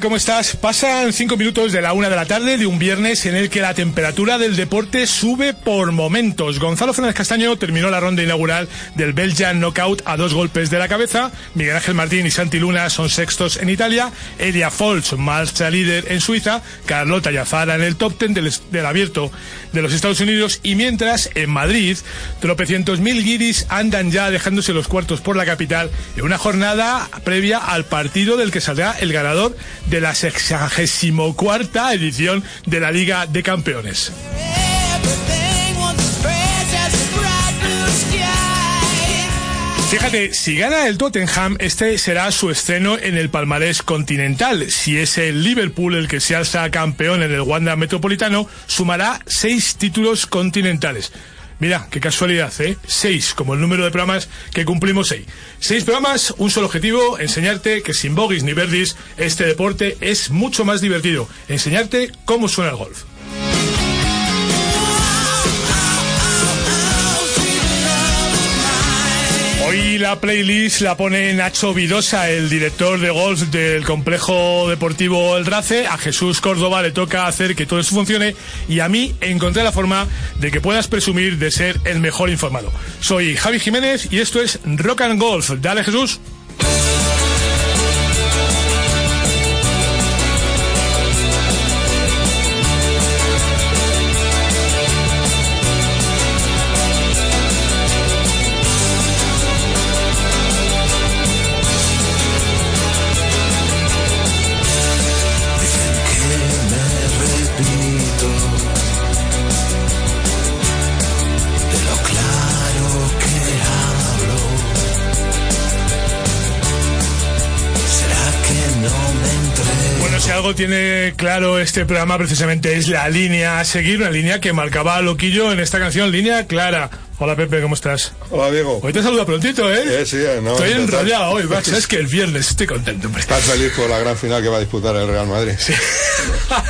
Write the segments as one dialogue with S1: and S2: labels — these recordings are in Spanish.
S1: ¿Cómo estás? Pasan cinco minutos de la una de la tarde de un viernes en el que la temperatura del deporte sube por momentos. Gonzalo Fernández Castaño terminó la ronda inaugural del Belgian Knockout a dos golpes de la cabeza. Miguel Ángel Martín y Santi Luna son sextos en Italia. Elia Folch marcha líder en Suiza. Carlota Yazara en el top ten del, del abierto de los Estados Unidos. Y mientras, en Madrid, tropecientos mil guiris andan ya dejándose los cuartos por la capital en una jornada previa al partido del que saldrá el ganador de la 64 edición de la Liga de Campeones. Fíjate, si gana el Tottenham, este será su estreno en el palmarés continental. Si es el Liverpool el que se alza campeón en el Wanda Metropolitano, sumará seis títulos continentales. Mira, qué casualidad, ¿eh? Seis, como el número de programas que cumplimos seis. Seis programas, un solo objetivo, enseñarte que sin bogies ni verdis, este deporte es mucho más divertido. Enseñarte cómo suena el golf. Hoy la playlist la pone Nacho Vidosa, el director de golf del complejo deportivo El Race. A Jesús Córdoba le toca hacer que todo eso funcione y a mí encontré la forma de que puedas presumir de ser el mejor informado. Soy Javi Jiménez y esto es Rock and Golf. Dale Jesús. Algo tiene claro este programa precisamente es la línea a seguir, una línea que marcaba Loquillo en esta canción, línea clara. Hola Pepe, ¿cómo estás?
S2: Hola Diego.
S1: Hoy te saluda prontito, ¿eh?
S2: Sí, sí, no.
S1: Estoy enrollado hoy, macho. Es que el viernes estoy contento, hombre.
S2: Estás feliz por la gran final que va a disputar el Real Madrid.
S1: Sí.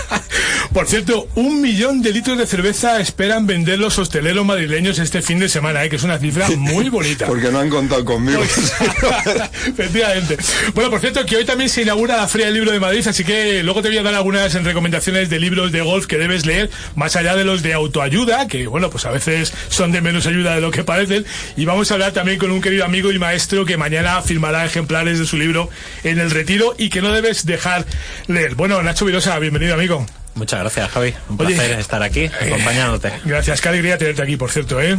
S1: por cierto, un millón de litros de cerveza esperan vender los hosteleros madrileños este fin de semana, ¿eh? que es una cifra muy bonita.
S2: Porque no han contado conmigo.
S1: Efectivamente. Bueno, por cierto, que hoy también se inaugura la Feria del Libro de Madrid, así que luego te voy a dar algunas recomendaciones de libros de golf que debes leer, más allá de los de autoayuda, que bueno, pues a veces son de menos ayuda de lo que parecen. Y vamos a hablar también con un querido amigo y maestro que mañana firmará ejemplares de su libro en el retiro y que no debes dejar leer. Bueno, Nacho Virosa, bienvenido amigo.
S3: Muchas gracias, Javi. Un placer estar aquí eh, acompañándote.
S1: Gracias, qué alegría tenerte aquí, por cierto, ¿eh?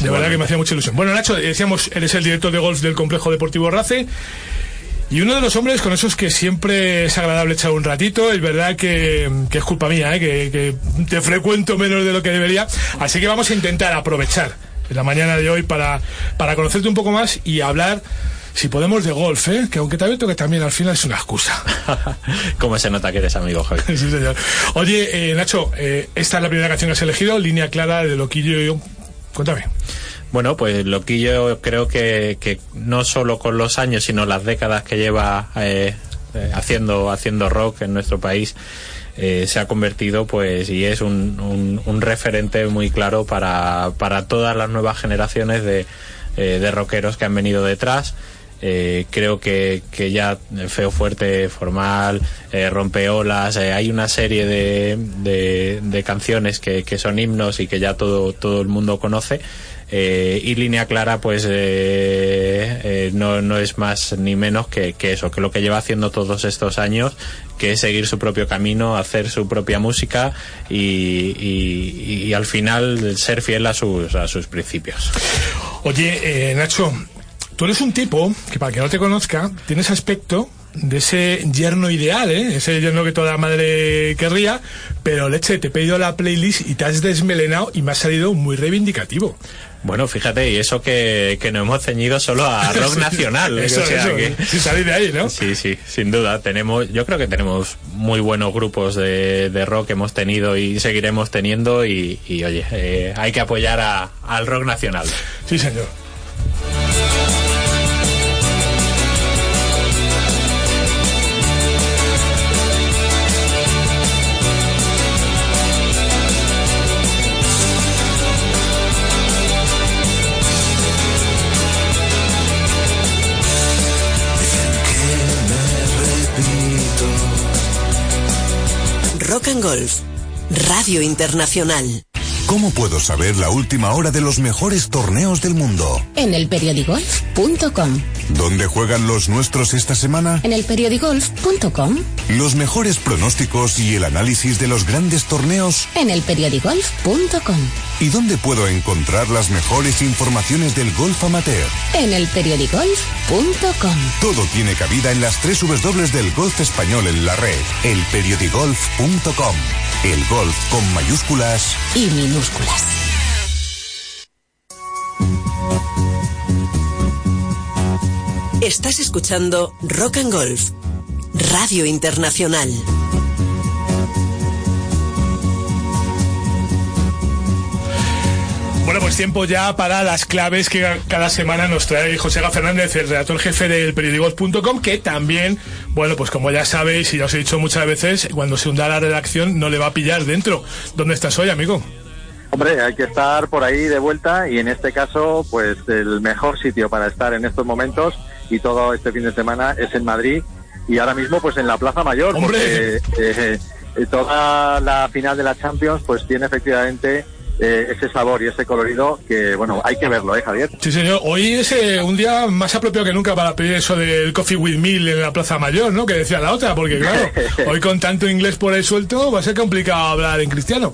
S1: De verdad que me hacía mucha ilusión. Bueno, Nacho, decíamos, eres el director de golf del Complejo Deportivo Race. Y uno de los hombres con esos que siempre es agradable echar un ratito, es verdad que, es culpa mía, ¿eh? que, que te frecuento menos de lo que debería. Así que vamos a intentar aprovechar la mañana de hoy para, para conocerte un poco más y hablar si podemos de golf, ¿eh? que aunque te visto que también al final es una excusa.
S3: ¿Cómo se nota que eres amigo, Javi?
S1: sí, señor. Oye, eh, Nacho, eh, esta es la primera canción que has elegido, línea clara de Loquillo y yo. Cuéntame.
S3: Bueno, pues Loquillo creo que, que no solo con los años, sino las décadas que lleva eh, eh haciendo, haciendo rock en nuestro país, eh, se ha convertido pues y es un, un, un referente muy claro para, para, todas las nuevas generaciones de, eh, de rockeros que han venido detrás. Eh, creo que, que, ya Feo Fuerte, Formal, eh, Rompeolas, hay una serie de, de, de canciones que, que, son himnos y que ya todo, todo el mundo conoce. Eh, y línea clara pues no, no, es más ni menos que, eso, que lo que lleva haciendo todos estos años, que es seguir su propio camino, hacer su propia música y, al final ser fiel a sus, a sus principios.
S1: Oye, Nacho, Tú eres un tipo que, para que no te conozca, tiene ese aspecto de ese yerno ideal, ¿eh? ese yerno que toda madre querría, pero leche, te he pedido la playlist y te has desmelenado y me ha salido muy reivindicativo.
S3: Bueno, fíjate, y eso que, que nos hemos ceñido solo a rock nacional.
S1: eso,
S3: o sea
S1: eso,
S3: que-
S1: sin salir de ahí, ¿no?
S3: Sí, sí, sin duda. Tenemos, yo creo que tenemos muy buenos grupos de, de rock que hemos tenido y seguiremos teniendo y, y, oye, eh, hay que apoyar a- al rock nacional.
S1: Sí, señor.
S4: Rock and Golf. Radio Internacional.
S5: ¿Cómo puedo saber la última hora de los mejores torneos del mundo?
S6: En el periodigolf.com.
S5: ¿Dónde juegan los nuestros esta semana?
S6: En el periodigolf.com.
S5: Los mejores pronósticos y el análisis de los grandes torneos.
S6: En el periodigolf.com.
S5: ¿Y dónde puedo encontrar las mejores informaciones del golf amateur?
S6: En el periodigolf.com.
S5: Todo tiene cabida en las tres W del golf español en la red. Elperiodigolf.com. El golf con mayúsculas
S6: Y minúsculas.
S4: Estás escuchando Rock and Golf. Radio Internacional.
S1: Bueno, pues tiempo ya para las claves que cada semana nos trae José Fernández, el redactor jefe del periódico.com, que también, bueno, pues como ya sabéis y ya os he dicho muchas veces, cuando se hunda la redacción no le va a pillar dentro. ¿Dónde estás hoy, amigo?
S7: Hombre, hay que estar por ahí de vuelta y en este caso, pues el mejor sitio para estar en estos momentos y todo este fin de semana es en Madrid y ahora mismo pues en la Plaza Mayor,
S1: ¡Hombre!
S7: porque eh, eh, toda la final de la Champions pues tiene efectivamente eh, ese sabor y ese colorido que, bueno, hay que verlo, ¿eh, Javier?
S1: Sí, señor. Hoy es eh, un día más apropiado que nunca para pedir eso del Coffee with Meal en la Plaza Mayor, ¿no? Que decía la otra, porque claro, hoy con tanto inglés por ahí suelto va a ser complicado hablar en cristiano.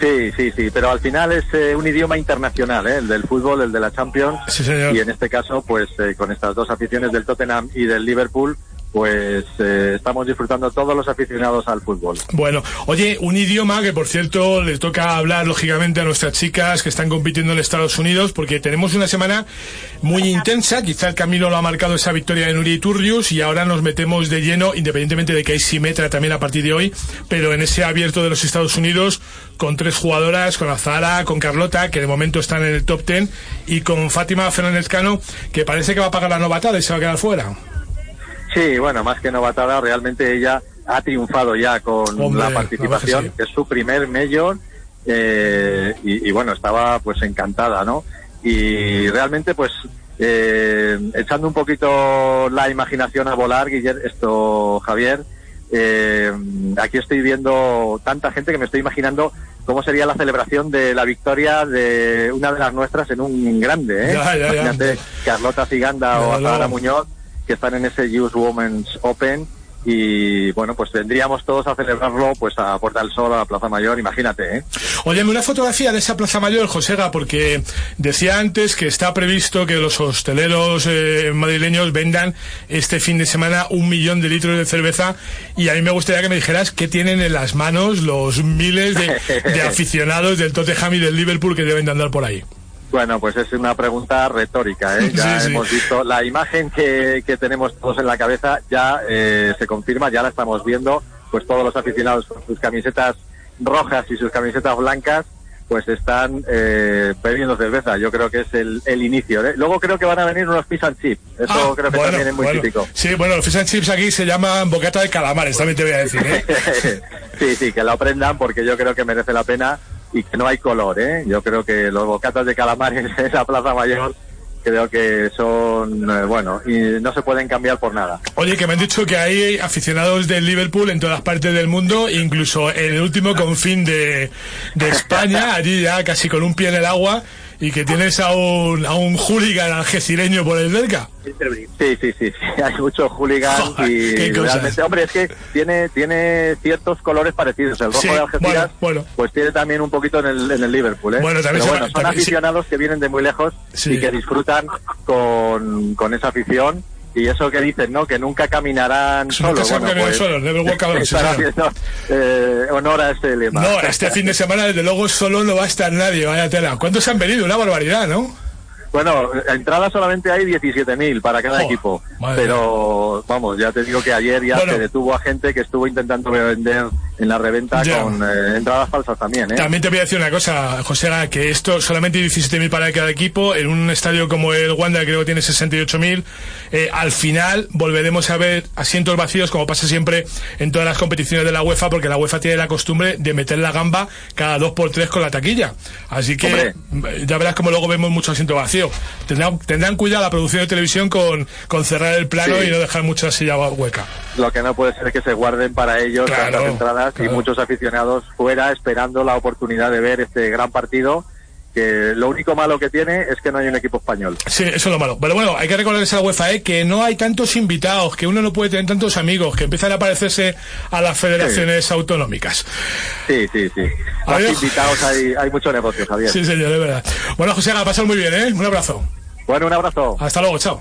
S7: Sí, sí, sí, pero al final es eh, un idioma internacional, ¿eh? el del fútbol, el de la Champions.
S1: Sí, señor.
S7: Y en este caso, pues eh, con estas dos aficiones del Tottenham y del Liverpool, pues eh, estamos disfrutando todos los aficionados al fútbol.
S1: Bueno, oye, un idioma que por cierto le toca hablar lógicamente a nuestras chicas que están compitiendo en Estados Unidos porque tenemos una semana muy intensa, quizá el camino lo ha marcado esa victoria de Nuri Turrius y ahora nos metemos de lleno, independientemente de que hay simetra también a partir de hoy, pero en ese abierto de los Estados Unidos con tres jugadoras, con Azara, con Carlota, que de momento están en el top ten, y con Fátima Fernández Cano, que parece que va a pagar la novatada y se va a quedar fuera.
S7: Sí, bueno, más que novatada, realmente ella ha triunfado ya con
S1: Hombre,
S7: la participación,
S1: verdad que
S7: que es su primer mayor, eh, y, y bueno, estaba pues encantada, ¿no? Y realmente pues eh, echando un poquito la imaginación a volar, Guillermo, esto, Javier, eh, aquí estoy viendo tanta gente que me estoy imaginando cómo sería la celebración de la victoria de una de las nuestras en un grande, ¿eh?
S1: Ya, ya, ya.
S7: Imagínate Carlota Ciganda o. Azahara Muñoz que están en ese Youth Women's Open y bueno, pues vendríamos todos a celebrarlo pues a Puerta del Sol, a la Plaza Mayor, imagínate, ¿eh?
S1: Óyeme, una fotografía de esa Plaza Mayor, Josega, porque decía antes que está previsto que los hosteleros eh, madrileños vendan este fin de semana un millón de litros de cerveza y a mí me gustaría que me dijeras qué tienen en las manos los miles de, de aficionados del Tottenham y del Liverpool que deben de andar por ahí.
S7: Bueno, pues es una pregunta retórica, ¿eh? Ya
S1: Sí, sí.
S7: hemos visto la imagen que, que tenemos todos en la cabeza, ya eh, se confirma, ya la estamos viendo, pues todos los aficionados con sus camisetas rojas y sus camisetas blancas, pues están eh, bebiendo cerveza. Yo creo que es el, el inicio. ¿eh? Luego creo que van a venir unos fish and chips. Eso
S1: Ah,
S7: creo que
S1: bueno,
S7: también es muy
S1: bueno.
S7: típico.
S1: Sí, bueno, los fish and chips aquí se llaman bocata de calamares, también te voy a decir, ¿eh?
S7: sí, sí, que lo aprendan porque yo creo que merece la pena y que no hay color, ¿eh? Yo creo que los bocatas de calamares en la Plaza Mayor creo que son, eh, bueno, y no se pueden cambiar por nada.
S1: Oye, que me han dicho que hay aficionados del Liverpool en todas partes del mundo, incluso en el último confín de, de España, allí ya casi con un pie en el agua, y que tienes a un, a un hooligan algecireño por el cerca.
S7: Sí, sí, sí, sí, hay muchos hooligans y realmente, hombre, es que tiene tiene ciertos colores parecidos. El rojo
S1: Sí,
S7: de Algeciras,
S1: bueno, bueno.
S7: pues tiene también un poquito en el, en el Liverpool, ¿eh?
S1: Bueno, también
S7: Pero bueno, son
S1: también- sí.
S7: aficionados que vienen de muy lejos y que disfrutan con, con esa afición y eso que dicen, ¿no? Que nunca caminarán
S1: Nunca
S7: solos.
S1: han
S7: Bueno, pues,
S1: solos, never walk alone, señor.
S7: haciendo eh, honor a este lema.
S1: No, este fin de semana, desde luego, solo no va a estar nadie, vaya tela. ¿Cuántos han venido? Una barbaridad, ¿no?
S7: Bueno, entradas solamente hay 17.000 para cada equipo. Pero vamos, ya te digo que ayer ya
S1: Bueno.
S7: se detuvo a gente que estuvo intentando vender en la reventa con eh, entradas falsas también, ¿eh?
S1: También te voy a decir una cosa, José, que esto solamente 17.000 para cada equipo, en un estadio como el Wanda creo que tiene 68.000, eh, al final volveremos a ver asientos vacíos como pasa siempre en todas las competiciones de la UEFA, porque la UEFA tiene la costumbre de meter la gamba cada dos por tres con la taquilla. Así que
S7: Hombre.
S1: eh, ya verás como luego vemos mucho asiento vacío. Tendrán, tendrán cuidado la producción de televisión con, con cerrar el plano
S7: Sí.
S1: y no dejar mucha silla hueca.
S7: Lo que no puede ser es que se guarden para ellos
S1: Claro,
S7: tantas entradas
S1: claro.
S7: y muchos aficionados fuera esperando la oportunidad de ver este gran partido. Que lo único malo que tiene es que no hay un equipo español.
S1: Sí, eso es lo malo. Pero bueno, hay que recordarles a la UEFA ¿eh? que no hay tantos invitados, que uno no puede tener tantos amigos, que empiezan a parecerse a las federaciones autonómicas.
S7: Sí, sí, sí. Más invitados hay, hay mucho negocio, Javier.
S1: Sí, señor, es verdad. Bueno, José, a pasar muy bien, ¿eh? Un abrazo.
S7: Bueno, un abrazo.
S1: Hasta luego, chao.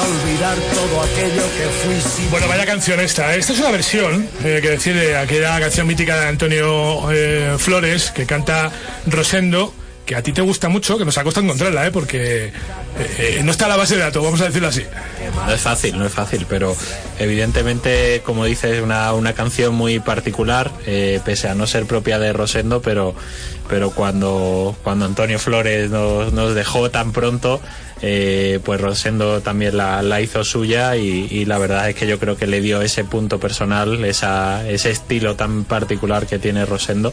S8: Olvidar todo aquello que fui sin
S1: Bueno, vaya canción esta. ¿eh? Esta es una versión, eh, que decir, de aquella canción mítica de Antonio eh, Flores, que canta Rosendo, que a ti te gusta mucho, que nos ha costado encontrarla, ¿eh? porque eh, eh, no está a la base de datos, vamos a decirlo así.
S3: No es fácil, no es fácil, pero evidentemente, como dices, es una, una canción muy particular, eh, pese a no ser propia de Rosendo, pero, pero cuando, cuando Antonio Flores nos, nos dejó tan pronto, eh, pues Rosendo también la, hizo suya y, la verdad es que yo creo que le dio ese punto personal, ese estilo tan particular que tiene Rosendo.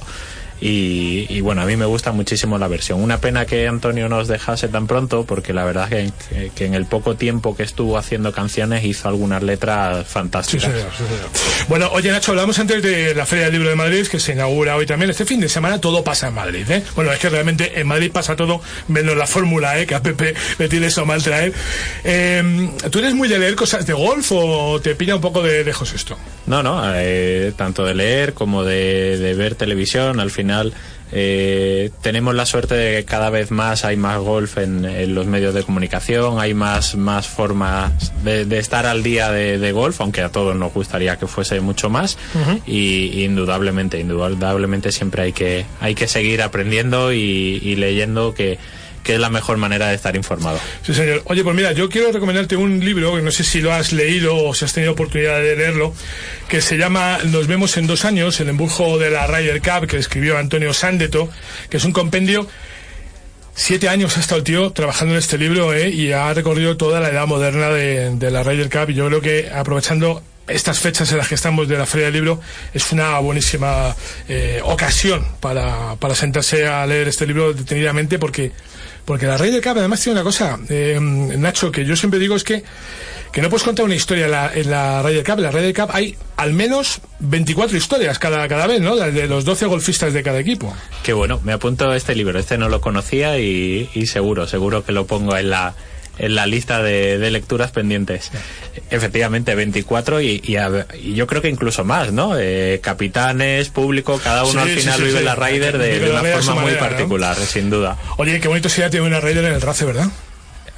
S3: Y, y bueno, a mí me gusta muchísimo la versión. Una pena que Antonio nos dejase tan pronto, porque la verdad es que, que- en el poco tiempo que estuvo haciendo canciones hizo algunas letras
S1: Sí,
S3: fantásticas.
S1: señor, sí, señor. Bueno, oye Nacho, hablamos antes de la Feria del Libro de Madrid, que se inaugura hoy también. Este fin de semana todo pasa en Madrid, ¿eh? Bueno, es que realmente en Madrid pasa todo, menos la fórmula, ¿eh? Que a Pepe le tiene eso mal traer. Eh, ¿Tú eres muy de leer cosas de golf o te pilla un poco de lejos esto?
S3: No, no, eh, tanto de leer como de, de ver televisión, al final eh, tenemos la suerte de que cada vez más hay más golf en, en los medios de comunicación, hay más, más formas de, de estar al día de, de golf, aunque a todos nos gustaría que fuese mucho más. Y indudablemente, indudablemente siempre hay que, hay que seguir aprendiendo y, y leyendo que, que es la mejor manera de estar informado.
S1: Sí, señor. Oye, pues mira, yo quiero recomendarte un libro, que no sé si lo has leído o si has tenido oportunidad de leerlo, que se llama Nos vemos en dos años, el embujo de la Ryder Cup, que escribió Antonio Sandeto, que es un compendio Siete años ha estado el tío trabajando en este libro ¿eh? y ha recorrido toda la edad moderna de, de la Ryder Cup y yo creo que aprovechando estas fechas en las que estamos de la Feria del Libro es una buenísima eh, ocasión para, para sentarse a leer este libro detenidamente porque porque la Ryder Cup además tiene una cosa eh, Nacho que yo siempre digo es que que no puedes contar una historia en la, en la Ryder Cup en la Ryder Cup hay al menos 24 historias cada, cada vez ¿no? de los 12 golfistas de cada equipo.
S3: Qué bueno, me apunto este libro, este no lo conocía y, y seguro, seguro que lo pongo en la en la lista de, de lecturas pendientes. Efectivamente, 24 y, y, a- y yo creo que incluso más, ¿no? Eh, capitanes, público, cada uno
S1: Sí,
S3: al final
S1: sí,
S3: vive la Raider de, una forma muy particular, sin duda.
S1: Oye, qué bonito sería tener una Raider en el RACE, ¿verdad?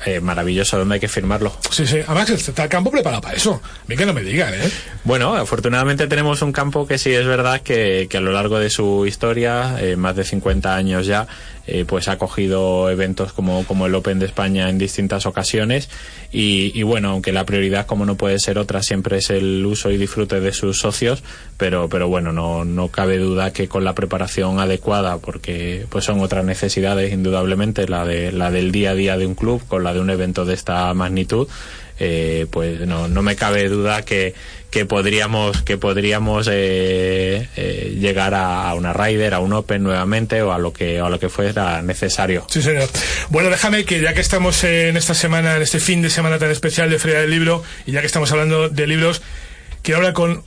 S3: Eh, maravilloso, ¿dónde hay que firmarlo?
S1: Sí, sí. Además, está el campo preparado para eso. Bien que no me digan, ¿eh?
S3: Bueno, afortunadamente tenemos un campo que sí es verdad que, que a lo largo de su historia, eh, más de 50 años ya, eh, pues ha cogido eventos como, como el Open de España en distintas ocasiones y, y bueno, aunque la prioridad como no puede ser otra siempre es el uso y disfrute de sus socios, pero, pero bueno, no, no cabe duda que con la preparación adecuada, porque pues son otras necesidades indudablemente, la, de, la del día a día de un club con la de un evento de esta magnitud, eh, pues no, no me cabe duda que, que podríamos que podríamos eh, eh, llegar a, una Ryder, a un Open nuevamente o a lo que a lo que fuera necesario.
S1: Sí, señor. Bueno, déjame que ya que estamos en esta semana, en este fin de semana tan especial de Feria del Libro, y ya que estamos hablando de libros, quiero hablar con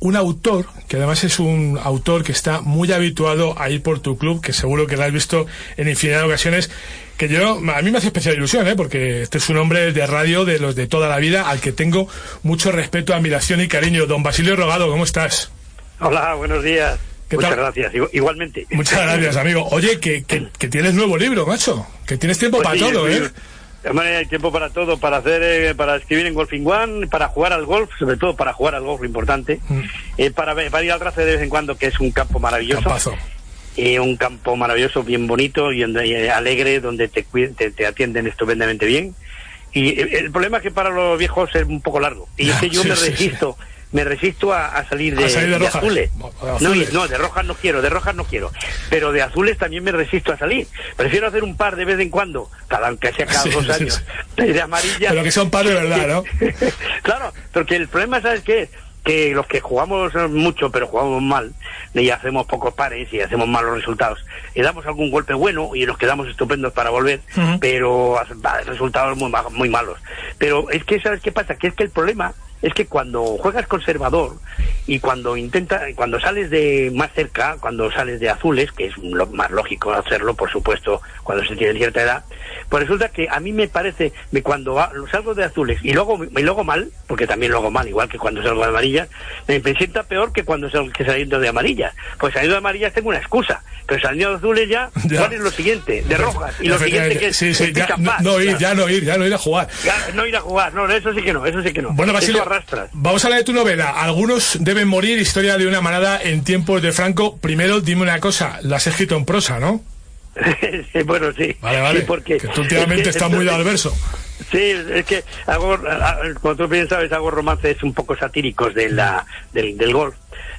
S1: un autor, que además es un autor que está muy habituado a ir por tu club, que seguro que lo has visto en infinidad de ocasiones, que yo, a mí me hace especial ilusión, ¿eh? porque este es un hombre de radio de los de toda la vida, al que tengo mucho respeto, admiración y cariño. Don Basilio Rogado, ¿cómo estás?
S9: Hola, buenos días.
S1: ¿Qué
S9: Muchas
S1: tal?
S9: gracias, igu- igualmente.
S1: Muchas gracias, amigo. Oye, que, que, que tienes nuevo libro, macho, que tienes tiempo
S9: Pues
S1: para
S9: sí,
S1: todo. ¿eh?
S9: Hombre, hay tiempo para todo, para hacer, eh, para escribir en Golfing One, para jugar al golf, sobre todo para jugar al golf, lo importante,
S1: Mm.
S9: eh, para, para ir al RACE de vez en cuando, que es un campo maravilloso.
S1: Campazo.
S9: Eh, un campo maravilloso, bien bonito y eh, alegre, donde te, te, te atienden estupendamente bien. Y eh, el problema es que para los viejos es un poco largo. Y es que yo
S1: Sí,
S9: me
S1: sí, sí.
S9: resisto, me resisto a, a salir de,
S1: A salir de rojas.
S9: azules. No, de rojas no quiero, de rojas no quiero. Pero de azules también me resisto a salir. Prefiero hacer un par de vez en cuando, cada aunque sea cada dos años, de amarilla.
S1: Pero que son par de verdad, ¿no?
S9: claro, porque el problema, ¿sabes qué? es? Que los que jugamos mucho, pero jugamos mal, y hacemos pocos pares y hacemos malos resultados, y damos algún golpe bueno y nos quedamos estupendos para volver,
S1: Ujú.
S9: pero va, resultados muy, muy malos. Pero es que, ¿sabes qué pasa? Que es que el problema es que cuando juegas conservador y cuando intenta, cuando sales de más cerca, cuando sales de azules, que es lo más lógico hacerlo, por supuesto, cuando se tiene cierta edad, pues resulta que a mí me parece que cuando salgo de azules y luego y luego mal, porque también lo hago mal, igual que cuando salgo de amarillas, me, me sienta peor que cuando salgo que saliendo de amarillas. Pues saliendo de amarillas tengo una excusa, pero saliendo de azules ya,
S1: Ya.
S9: ¿cuál es lo siguiente? De rojas. Y lo siguiente que es
S1: Sí, sí, ya, no, ir, ya no ir, ya no ir a jugar.
S9: Ya, no ir a jugar, no, eso sí que no, eso sí que no.
S1: Bueno, Basilio,
S9: arrastras.
S1: vamos a hablar de tu novela. Algunos deben morir, historia de una manada en tiempos de Franco. Primero, dime una cosa, la has escrito en prosa, ¿no?
S9: Sí, bueno, sí.
S1: Vale, vale.
S9: Sí, porque,
S1: que tú últimamente
S9: es que
S1: estás muy al verso.
S9: Sí, es que hago, como tú bien sabes, hago romances un poco satíricos de la, del, del golf.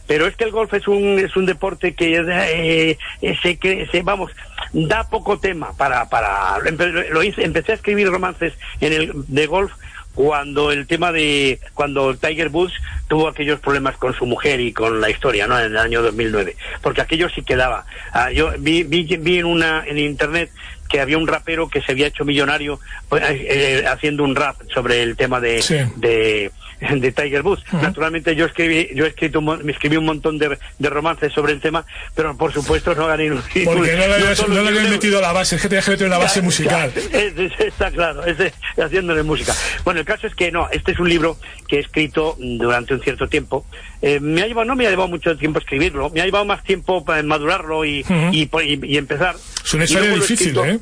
S9: Pero es que el golf es un, es un deporte que eh, eh, se, que se, vamos, da poco tema para, para, empe- lo hice- empecé a escribir romances en el, de golf cuando el tema de, cuando Tiger Woods tuvo aquellos problemas con su mujer y con la historia, ¿no? En el año 2009. Porque aquello sí quedaba. Ah, yo vi, vi, vi en una, en internet que había un rapero que se había hecho millonario pues, eh, haciendo un rap sobre el tema de,
S1: Sí.
S9: de, de Tiger Woods. Naturalmente yo escribí, yo he escrito, me escribí un montón de, de romances sobre el tema, pero por supuesto no gané un
S1: Porque no le habías, no le habías metido la base, es que tenías que meter una base musical.
S9: claro, es- es- está claro, es de- haciéndole música. Bueno, el caso es que no, este es un libro que he escrito durante un cierto tiempo. Eh, me ha llevado, no me ha llevado mucho tiempo escribirlo, me ha llevado más tiempo para madurarlo y, y, po- y- y empezar.
S1: Es una historia difícil,
S9: escrito-
S1: ¿eh?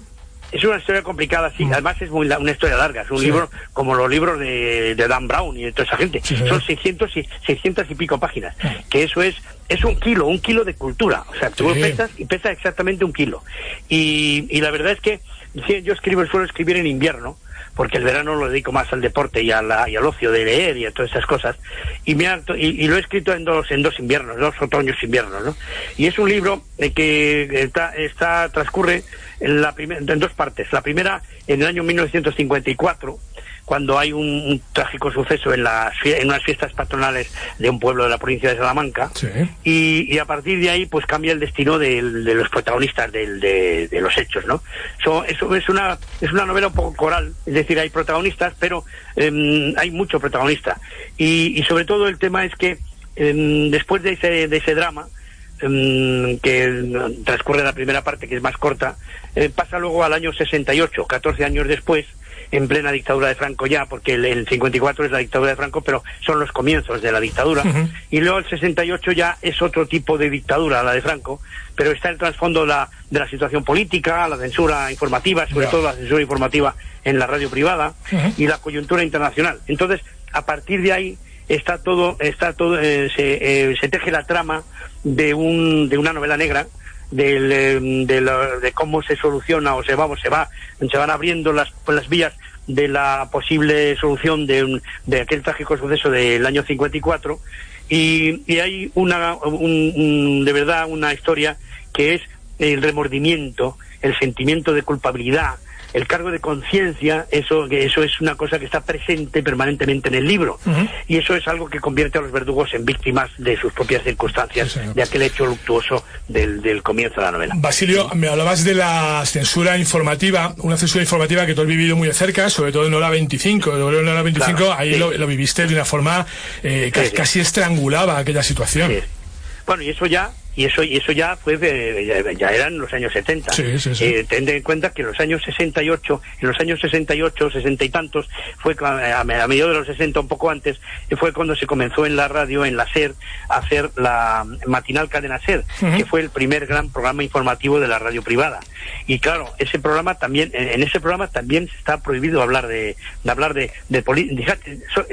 S9: Es una historia complicada, sí. Además es muy la- una historia larga. Es un
S1: Sí.
S9: libro como los libros de, de Dan Brown y de toda esa gente.
S1: Sí.
S9: Son 600 y, 600 y pico páginas. Que eso es es un kilo, un kilo de cultura. O sea, tú pesas y pesa exactamente un kilo. Y, y la verdad es que yo escribo, suelo escribir en invierno porque el verano lo dedico más al deporte y, a la- y al ocio de leer y a todas esas cosas. Y, me ha- y, y lo he escrito en dos, en dos inviernos, dos otoños inviernos, ¿no? Y es un libro eh, que está, está transcurre en, la primer- en dos partes. La primera, en el año 1954, cuando hay un, un trágico suceso en, las, en unas fiestas patronales de un pueblo de la provincia de Salamanca.
S1: Sí.
S9: Y, y a partir de ahí, pues cambia el destino de los protagonistas de, de los hechos, ¿no? So, eso es una, es una novela un poco coral, es decir, hay protagonistas, pero em, hay mucho protagonista. Y, y sobre todo el tema es que em, después de ese, de ese drama, que transcurre la primera parte, que es más corta, eh, pasa luego al año 68, 14 años después, en plena dictadura de Franco ya, porque el, el 54 es la dictadura de Franco, pero son los comienzos de la dictadura. Y luego el 68 ya es otro tipo de dictadura, la de Franco, pero está el trasfondo la, de la situación política, la censura informativa, sobre todo la censura informativa en la radio privada y la coyuntura internacional. Entonces, a partir de ahí está todo, está todo, eh, se, eh, se teje la trama de un, de una novela negra del, eh, de, la- de cómo se soluciona o se vamos se va se van abriendo las las vías de la posible solución de, un- de aquel trágico suceso del año 54 y, y hay una un- un- de verdad una historia que es el remordimiento el sentimiento de culpabilidad el cargo de conciencia, eso, que eso es una cosa que está presente permanentemente en el libro. Y eso es algo que convierte a los verdugos en víctimas de sus propias circunstancias, de aquel hecho luctuoso del, del comienzo de la novela.
S1: Basilio, me hablabas de la censura informativa, una censura informativa que tú has vivido muy de cerca, sobre todo en Hora 25. En Hora 25
S9: Claro,
S1: ahí
S9: sí.
S1: lo, lo viviste de una forma eh,
S9: Sí, sí.
S1: casi estrangulaba aquella situación.
S9: Sí. Bueno, y eso ya, y eso, y eso ya fue, ya, ya eran los años 70.
S1: Sí, sí, sí.
S9: Eh, tened en cuenta que en los años 68, en los años 68, 60 y tantos, fue a, a mediados de los 60, un poco antes, fue cuando se comenzó en la radio, en la SER, a hacer la matinal cadena SER,
S10: Ujú.
S9: que fue el primer gran programa informativo de la radio privada. Y claro, ese programa también, en ese programa también está prohibido hablar de, de hablar de, de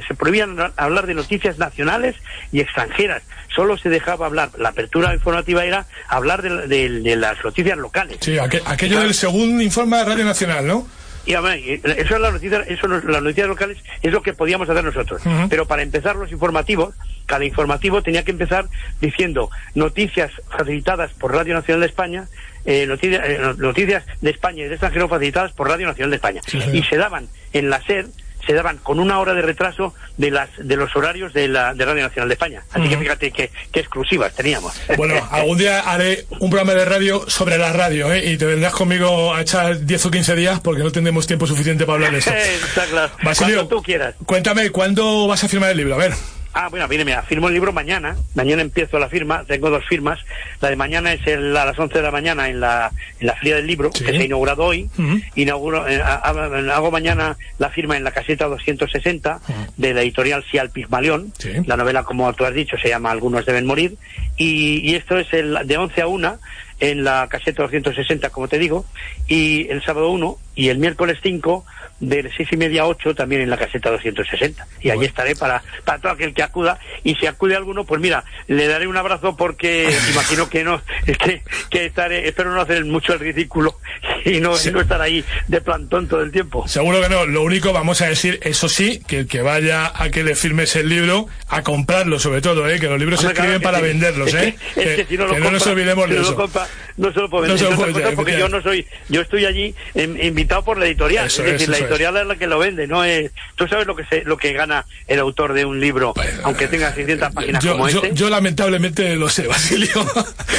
S9: se prohibían hablar de noticias nacionales y extranjeras. Solo se dejaba hablar, la apertura informativa era hablar de, de- de las noticias locales.
S1: Sí, aqu- aquello del segundo informe de Radio Nacional, ¿no?
S9: Y a ver, y eso es la noticia, eso las noticias locales es lo que podíamos hacer nosotros. Pero para empezar los informativos, cada informativo tenía que empezar diciendo noticias facilitadas por Radio Nacional de España, eh, noticias, eh, no- noticias de España y de extranjero facilitadas por Radio Nacional de España.
S1: Sí,
S9: y se daban en la SER, se daban con una hora de retraso de las de los horarios de la de Radio Nacional de España. Así que fíjate qué, qué exclusivas teníamos.
S1: Bueno, algún día haré un programa de radio sobre la radio, ¿eh? Y te vendrás conmigo a echar 10 o 15 días porque no tendremos tiempo suficiente para hablar de esto.
S9: Está claro.
S1: Basilio,
S9: Cuando tú quieras.
S1: Cuéntame, ¿cuándo vas a firmar el libro? A ver.
S9: Ah, bueno, mire, mira, firmo el libro mañana. Mañana empiezo la firma. Tengo dos firmas. La de mañana es el- a las 11 de la mañana en la, en la Feria del Libro, que se ha inaugurado hoy. Inauguro, eh, ha- ha- hago mañana la firma en la caseta 260 de la editorial Sial Pigmalión. La novela, como tú has dicho, se llama Algunos deben morir. Y, y esto es el, de 11 a 1 en la caseta 260, como te digo. Y el sábado 1 y el miércoles 5 de 6 y media a 8 también en la caseta 260. Y allí estaré para, para todo aquel que acuda. Y si acude alguno, pues mira, le daré un abrazo porque imagino que no, es que, que estaré, espero no hacer mucho el ridículo y no, y no estar ahí de plantón todo el tiempo.
S1: Seguro que no. Lo único, vamos a decir, eso sí, que el que vaya a que le firmes el libro, a comprarlo sobre todo, ¿eh? Que los libros se
S9: Hombre,
S1: escriben para
S9: sí.
S1: venderlos,
S9: Es que-
S1: ¿eh?
S9: es que si no, lo
S1: que no nos olvidemos
S9: si
S1: de
S9: no
S1: eso.
S9: compra, no se lo puedo
S1: No
S9: vender.
S1: se lo
S9: Entre
S1: puede
S9: otras
S1: vender,
S9: cosas, porque yo no soy, yo estoy allí invitado por la editorial.
S1: Eso
S9: es decir, la editorial es. la que lo vende, no es. Tú sabes lo que se, lo que gana el autor de un libro, aunque tenga 600 páginas
S1: Yo,
S9: como
S1: yo,
S9: este.
S1: yo lamentablemente lo sé, Basilio.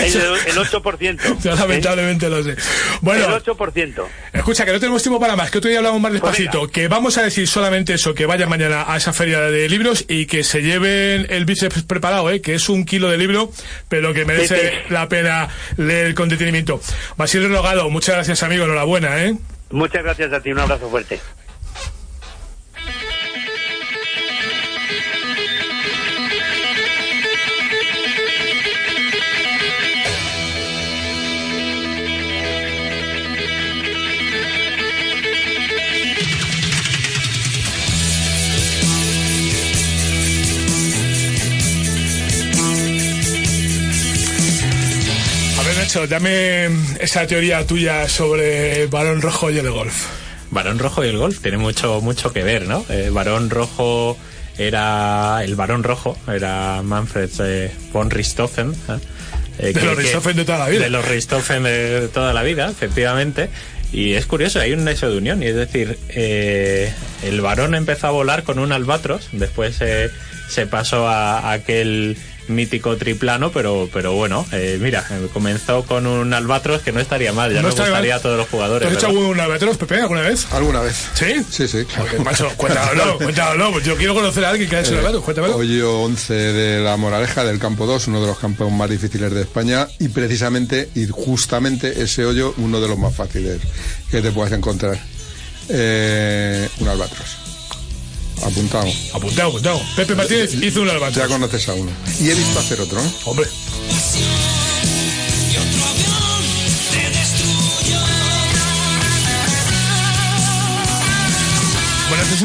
S9: El, el 8%.
S1: Yo lamentablemente lo sé. Bueno,
S9: El 8%.
S1: Escucha, que no tenemos tiempo para más, que otro día hablamos más
S9: Pues
S1: despacito, que vamos a decir solamente eso, que vayan mañana a esa feria de libros y que se lleven el bíceps preparado, ¿eh? que es un kilo de libro, pero que merece
S9: Sí, sí.
S1: la pena leer con detenimiento. Basilio Rogado, muchas gracias amigo, enhorabuena, ¿eh?
S9: Muchas gracias a ti, un abrazo fuerte.
S1: Nacho, dame esa teoría tuya sobre el balón rojo y el golf.
S3: Varón Rojo y el golf tiene mucho mucho que ver, ¿no? Eh, Varón Rojo era el Varón Rojo era Manfred eh, von Richthofen. ¿eh? Eh,
S1: De los Richthofen de toda la vida.
S3: De los Richthofen de toda la vida, efectivamente. Y es curioso, hay un nexo de unión, y es decir, el varón empezó a volar con un albatros, después se pasó a, a aquel mítico triplano, pero pero bueno, eh, mira, eh, comenzó con un albatros que no estaría mal, ya
S1: No
S3: nos
S1: estaría
S3: gustaría
S1: mal.
S3: a todos los jugadores.
S1: ¿Te has hecho algún albatros, Pepe, alguna vez?
S2: ¿Alguna vez?
S1: ¿Sí?
S2: Sí, sí.
S1: Macho, cuéntamelo, cuéntamelo, pues yo quiero conocer a alguien que haya hecho
S2: Eh,
S1: albatros, cuéntamelo.
S2: Hoyo 11 de la Moraleja del campo 2, uno de los campos más difíciles de España y precisamente y justamente ese hoyo uno de los más fáciles que te puedas encontrar. Eh, un albatros. Apuntado.
S1: Apuntado, apuntado. Pepe Martínez hizo un albatros.
S2: Ya conoces a uno. Y he visto hacer otro, ¿no?
S1: Hombre.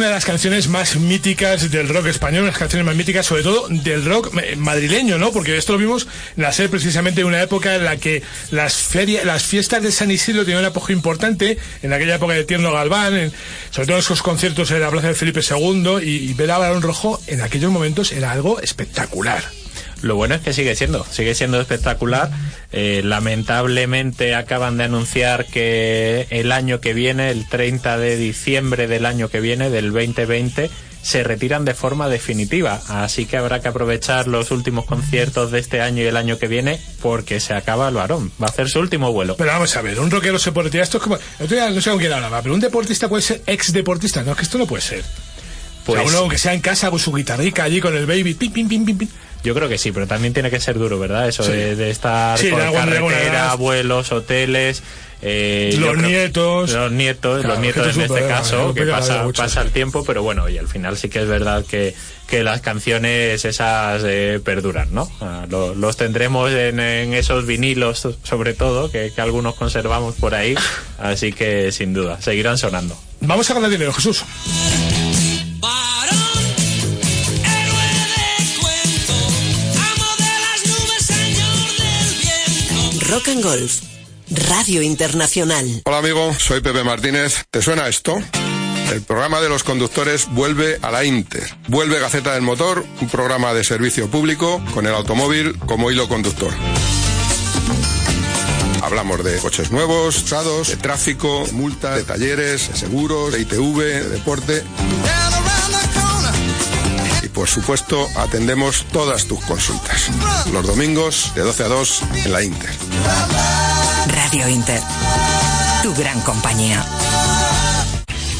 S1: Una de las canciones más míticas del rock español, una de las canciones más míticas, sobre todo del rock eh, madrileño, ¿no? Porque esto lo vimos nacer precisamente en una época en la que las ferias, las fiestas de San Isidro tenían un apogeo importante, en aquella época de Tierno Galván, en- sobre todo esos conciertos en la plaza de Felipe II, y, y ver a Barón Rojo en aquellos momentos era algo espectacular.
S3: Lo bueno es que sigue siendo, sigue siendo espectacular. Eh, lamentablemente acaban de anunciar que el año que viene, el 30 de diciembre del año que viene, del 2020, se retiran de forma definitiva. Así que habrá que aprovechar los últimos conciertos de este año y el año que viene porque se acaba el varón. Va a hacer su último vuelo.
S1: Pero vamos a ver, un rockero se puede. Esto es como. no sé con quién hablaba, pero un deportista puede ser ex deportista. No, es que esto no puede ser.
S3: Pues-
S1: o sea, uno que sea en casa con su guitarrica allí con el baby, pim, pim, pim, pim, pim.
S3: Yo creo que sí, pero también tiene que ser duro, ¿verdad? Eso
S1: Sí.
S3: de, de estar
S1: Sí,
S3: por carretera,
S1: edad.
S3: vuelos, hoteles. eh,
S1: Los
S3: creo-
S1: nietos.
S3: Los nietos,
S1: Claro,
S3: los nietos en este caso, que pasa,
S1: mucho,
S3: pasa
S1: sí.
S3: el tiempo, pero bueno, y al final sí que es verdad que, que las canciones esas eh, perduran, ¿no? Ah, lo- los tendremos en, en esos vinilos, sobre todo, que, que algunos conservamos por ahí, así que sin duda, seguirán sonando.
S1: Vamos a ganar dinero, Jesús.
S4: Rock Golf. Radio Internacional.
S2: Hola amigo, soy Pepe Martínez. ¿Te suena esto? El programa de los conductores vuelve a la Inter. Vuelve Gaceta del Motor, un programa de servicio público con el automóvil como hilo conductor. Hablamos de coches nuevos, usados, de tráfico, de multas, de talleres, de seguros, de ITV, de deporte. Por supuesto, atendemos todas tus consultas. Los domingos de 12 a 2 en la Inter.
S4: Radio Inter. Tu gran compañía.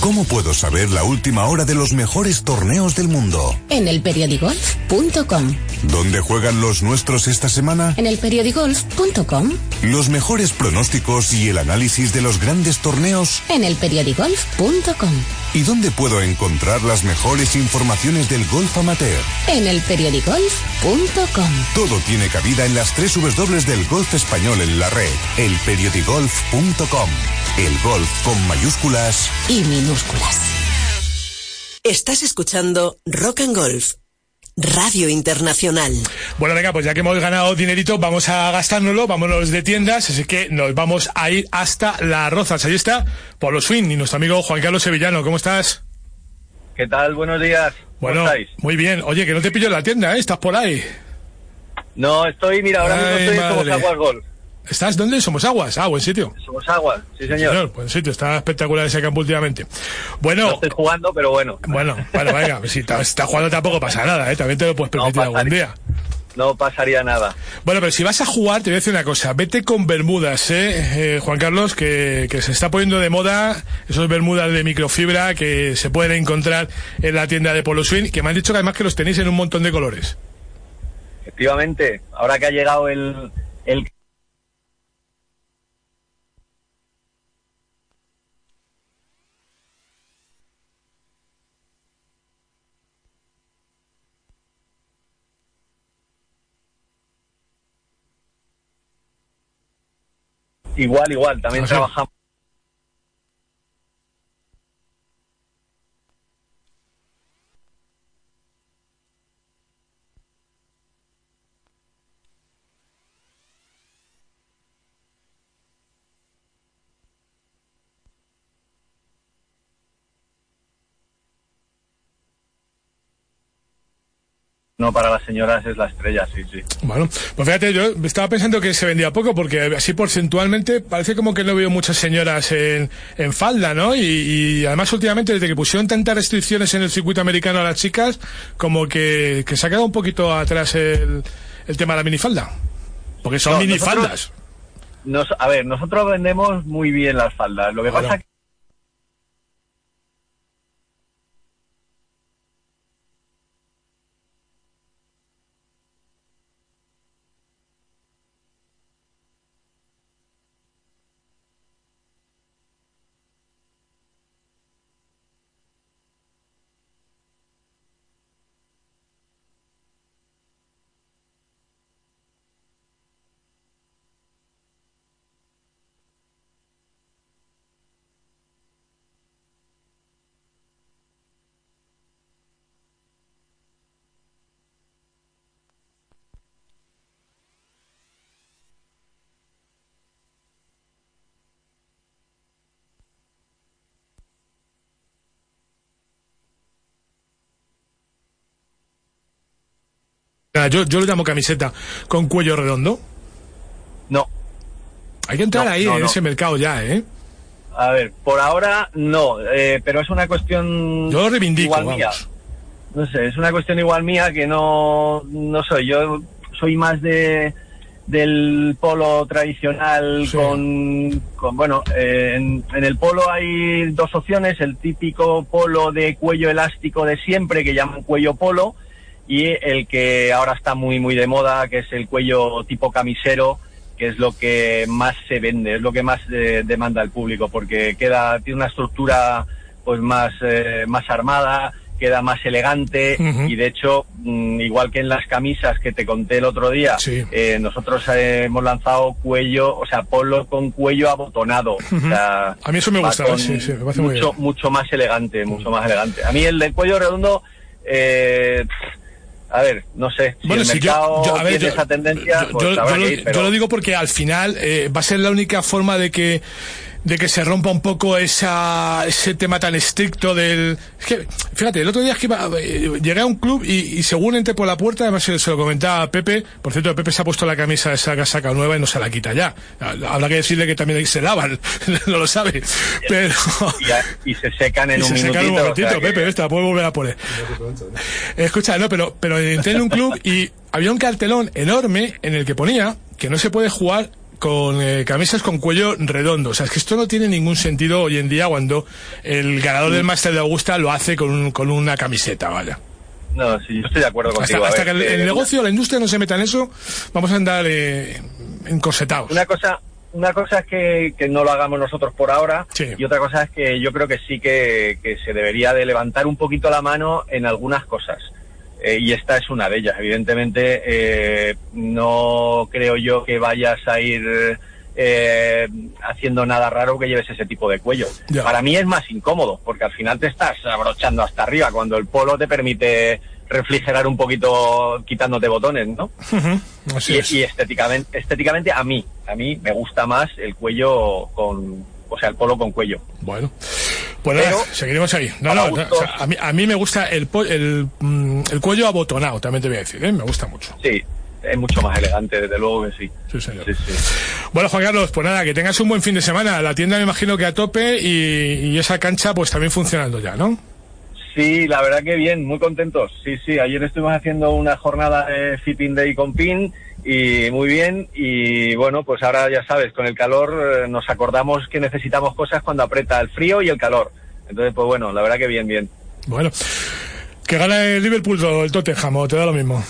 S5: ¿Cómo puedo saber la última hora de los mejores torneos del mundo?
S6: En elperiodigolf.com.
S5: ¿Dónde juegan los nuestros esta semana?
S6: En elperiodigolf.com.
S5: Los mejores pronósticos y el análisis de los grandes torneos.
S6: En elperiodigolf.com.
S5: ¿Y dónde puedo encontrar las mejores informaciones del golf amateur?
S6: En elperiodigolf.com.
S5: Todo tiene cabida en las tres W del golf español en la red. Elperiodigolf.com. El golf con mayúsculas
S6: Y minúsculas.
S4: Estás escuchando Rock and Golf. Radio Internacional.
S1: Bueno, venga, pues ya que hemos ganado dinerito, vamos a gastárnoslo, vámonos de tiendas, así que nos vamos a ir hasta Las Rozas. Ahí está Pablo Swin y nuestro amigo Juan Carlos Sevillano. ¿Cómo estás?
S7: ¿Qué tal? Buenos días. ¿Cómo
S1: Bueno,
S7: estáis?
S1: muy bien. Oye, que no te pillo en la tienda, ¿eh? Estás por ahí.
S7: No, estoy, mira, ahora mismo estoy en Somos
S1: madre.
S7: Aguas Golf.
S1: ¿Estás dónde? Somos Aguas. Ah, buen sitio.
S7: Somos Aguas, sí señor.
S1: buen sitio. Está espectacular ese campo últimamente. Bueno,
S7: No estoy jugando, pero bueno.
S1: bueno, bueno, venga, si estás estás jugando tampoco pasa nada, ¿eh? También te lo puedes permitir algún día.
S7: No pasaría nada.
S1: Bueno, pero si vas a jugar, te voy a decir una cosa. Vete con bermudas, ¿eh? Eh, Juan Carlos, que, que se está poniendo de moda esos bermudas de microfibra que se pueden encontrar en la tienda de Polo Swing, que me han dicho que además que los tenéis en un montón de colores.
S7: Efectivamente, ahora que ha llegado el, el igual, igual, también trabajamos. No, para las señoras es la estrella, sí, sí.
S1: Bueno, pues fíjate, yo estaba pensando que se vendía poco porque así porcentualmente parece como que no veo muchas señoras en, en falda, ¿no? Y, y además últimamente desde que pusieron tantas restricciones en el circuito americano a las chicas, como que, que se ha quedado un poquito atrás el, el tema de la minifalda. Porque son
S7: No,
S1: minifaldas.
S7: Nos, a ver, nosotros vendemos muy bien las faldas. Lo que
S1: Bueno.
S7: pasa
S1: Yo, yo lo llamo camiseta con cuello redondo.
S10: No.
S1: Hay que entrar
S10: No,
S1: ahí
S10: no,
S1: en
S10: no.
S1: ese mercado ya, ¿eh?
S10: A ver, por ahora no, eh, pero es una cuestión.
S1: Yo lo reivindico,
S10: igual mía. No sé, es una cuestión igual mía que no, no soy. Yo soy más de del polo tradicional con, con, bueno, eh, en, en el polo hay dos opciones, el típico polo de cuello elástico de siempre que llaman cuello polo y el que ahora está muy muy de moda que es el cuello tipo camisero que es lo que más se vende, es lo que más eh, demanda el público porque queda tiene una estructura pues más eh, más armada, queda más elegante y de hecho mm, igual que en las camisas que te conté el otro día, eh, nosotros hemos lanzado cuello, o sea, polo con cuello abotonado, o sea,
S1: A mí eso me gusta,
S10: con
S1: sí, sí, me parece muy
S10: mucho,
S1: bien.
S10: mucho más elegante, mucho más elegante. A mí el del cuello redondo, eh, a ver, no sé, si
S1: Bueno,
S10: el
S1: si yo-
S10: mercado
S1: yo- a ver,
S10: tiene
S1: yo-
S10: esa tendencia, pues
S1: yo, lo,
S10: ir, pero-
S1: yo lo digo porque al final eh, va a ser la única forma de que de que se rompa un poco esa, ese tema tan estricto del... Es que, fíjate, el otro día es que iba, eh, llegué a un club y, y según entré por la puerta, además se, se lo comentaba a Pepe, por cierto, Pepe se ha puesto la camisa de esa casaca nueva y no se la quita ya. Habrá que decirle que también se lavan, no lo sabe. Pero...
S10: y, se secan en
S1: y
S10: un
S1: se
S10: minutito.
S1: secan un
S10: o
S1: momentito,
S10: sea que-
S1: Pepe, esta, la puedo volver a poner. Escucha, no, pero, pero entré en un club y había un cartelón enorme en el que ponía que no se puede jugar con eh, camisas con cuello redondo. O sea, es que esto no tiene ningún sentido hoy en día cuando el ganador del Máster de Augusta lo hace con, un- con una camiseta, vaya.
S10: No, sí, yo estoy de acuerdo
S1: Hasta,
S10: contigo.
S1: hasta
S10: ver,
S1: que el, el
S10: eh,
S1: negocio, la industria no se meta en eso, vamos a andar eh, encorsetados.
S10: Una cosa, una cosa es que, que no lo hagamos nosotros por ahora y otra cosa es que yo creo que sí que, que se debería de levantar un poquito la mano en algunas cosas. Eh, y esta es una de ellas. Evidentemente, eh, no creo yo que vayas a ir eh, haciendo nada raro que lleves ese tipo de cuello. Para mí es más incómodo, porque al final te estás abrochando hasta arriba, cuando el polo te permite refrigerar un poquito quitándote botones, ¿no?
S1: Así
S10: y,
S1: es.
S10: y estéticamente, estéticamente a mí, a mí me gusta más el cuello con, o sea, el polo con cuello.
S1: Bueno, pues nada,
S10: Pero,
S1: seguiremos ahí. No, no, no, o sea, a, mí, a mí me gusta el, el, mm, el cuello abotonado, también te voy a decir, ¿eh? me gusta mucho.
S10: Sí, es mucho más elegante, desde luego que sí.
S1: Sí, señor.
S10: Sí, sí.
S1: Bueno, Juan Carlos, pues nada, que tengas un buen fin de semana. La tienda me imagino que a tope y, y esa cancha pues también funcionando ya, ¿no?
S10: Sí, la verdad que bien, muy contentos. Sí, sí, ayer estuvimos haciendo una jornada de Fitting Day con PIN y muy bien. Y bueno, pues ahora ya sabes, con el calor eh, nos acordamos que necesitamos cosas cuando aprieta el frío y el calor. Entonces, pues bueno, la verdad que bien, bien.
S1: Bueno, que gana el Liverpool o el Tottenham, o te da lo mismo.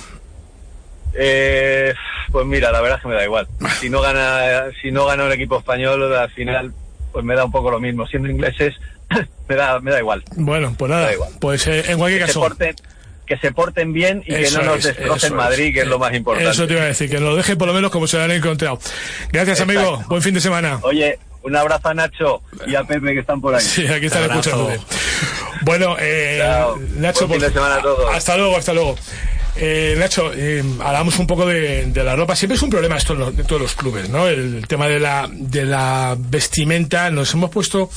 S10: Eh, pues mira, la verdad es que me da igual. Si no gana, si no gana el equipo español, al final, pues me da un poco lo mismo. Siendo ingleses, me da, me da igual.
S1: Bueno, pues nada,
S10: Da igual.
S1: pues eh, en cualquier
S10: Que
S1: caso.
S10: Que se porten bien y
S1: Eso
S10: que no nos
S1: es,
S10: destrocen Madrid,
S1: es.
S10: que es lo más importante.
S1: Eso te iba a decir, que lo dejen por lo menos como se lo han encontrado. Gracias,
S10: Exacto.
S1: amigo. Buen fin de semana.
S10: Oye, un abrazo a Nacho y a Pepe que están por ahí.
S1: Sí, aquí están escuchándote. Bueno, eh,
S10: Chao.
S1: Nacho,
S10: Buen fin de semana a todos.
S1: hasta luego, hasta luego. Eh, Nacho, eh, hablamos un poco de, de la ropa. Siempre es un problema esto en, los- en todos los clubes, ¿no? El, tema de la, de la vestimenta. Nos hemos puesto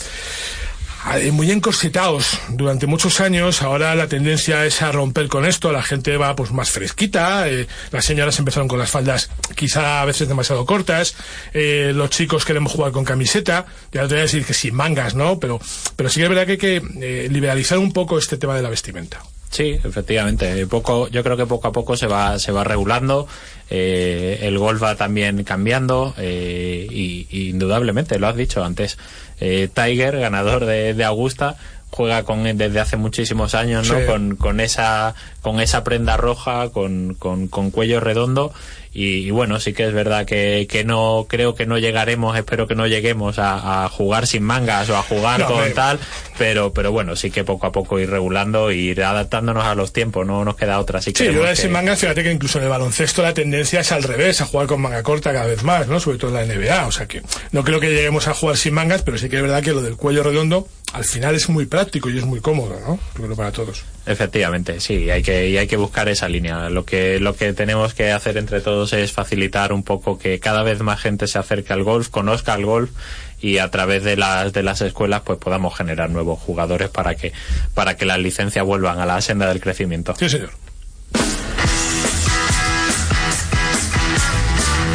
S1: muy encorsetados durante muchos años. Ahora la tendencia es a romper con esto. La gente va pues más fresquita. eh, las señoras empezaron con las faldas quizá a veces demasiado cortas. eh, los chicos queremos jugar con camiseta. Ya no te voy a decir que sin mangas, ¿no? Pero, pero sí que es verdad que hay que eh, liberalizar un poco este tema de la vestimenta.
S3: Sí, efectivamente. Poco, yo creo que poco a poco se va, se va regulando. eh, el golf va también cambiando eh, y, y indudablemente, lo has dicho antes. Eh, Tiger, ganador de, de Augusta, juega con desde hace muchísimos años, ¿no?
S1: Sí.
S3: Con, con esa con esa prenda roja, con, con, con cuello redondo y, y bueno, sí que es verdad que, que no creo que no llegaremos, espero que no lleguemos a, a jugar sin mangas o a jugar
S1: No,
S3: con
S1: hombre.
S3: tal, pero pero bueno, sí que poco a poco ir regulando ir adaptándonos a los tiempos, no nos queda otra.
S1: Sí,
S3: queremos
S1: yo de
S3: que-
S1: sin mangas, fíjate que incluso en el baloncesto la tendencia es al revés, a jugar con manga corta cada vez más, ¿no? Sobre todo en la NBA. O sea que no creo que lleguemos a jugar sin mangas, pero sí que es verdad que lo del cuello redondo al final es muy práctico y es muy cómodo, ¿no? Creo para todos.
S3: Efectivamente, sí, hay que, y hay que buscar esa línea. Lo que, lo que tenemos que hacer entre todos es facilitar un poco que cada vez más gente se acerque al golf, conozca el golf y a través de las, de las escuelas pues podamos generar nuevos jugadores para que, para que las licencias vuelvan a la senda del crecimiento.
S1: Sí, señor.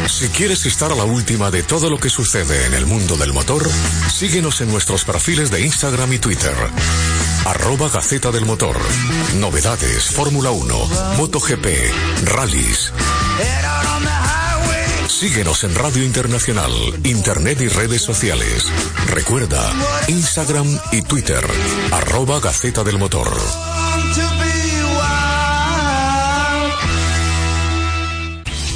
S11: Si quieres estar a la última de todo lo que sucede en el mundo del motor, síguenos en nuestros perfiles de Instagram y Twitter. Arroba Gaceta del Motor. Novedades, Fórmula 1, MotoGP, rallies. Síguenos en Radio Internacional, Internet y redes sociales. Recuerda, Instagram y Twitter, arroba Gaceta del Motor.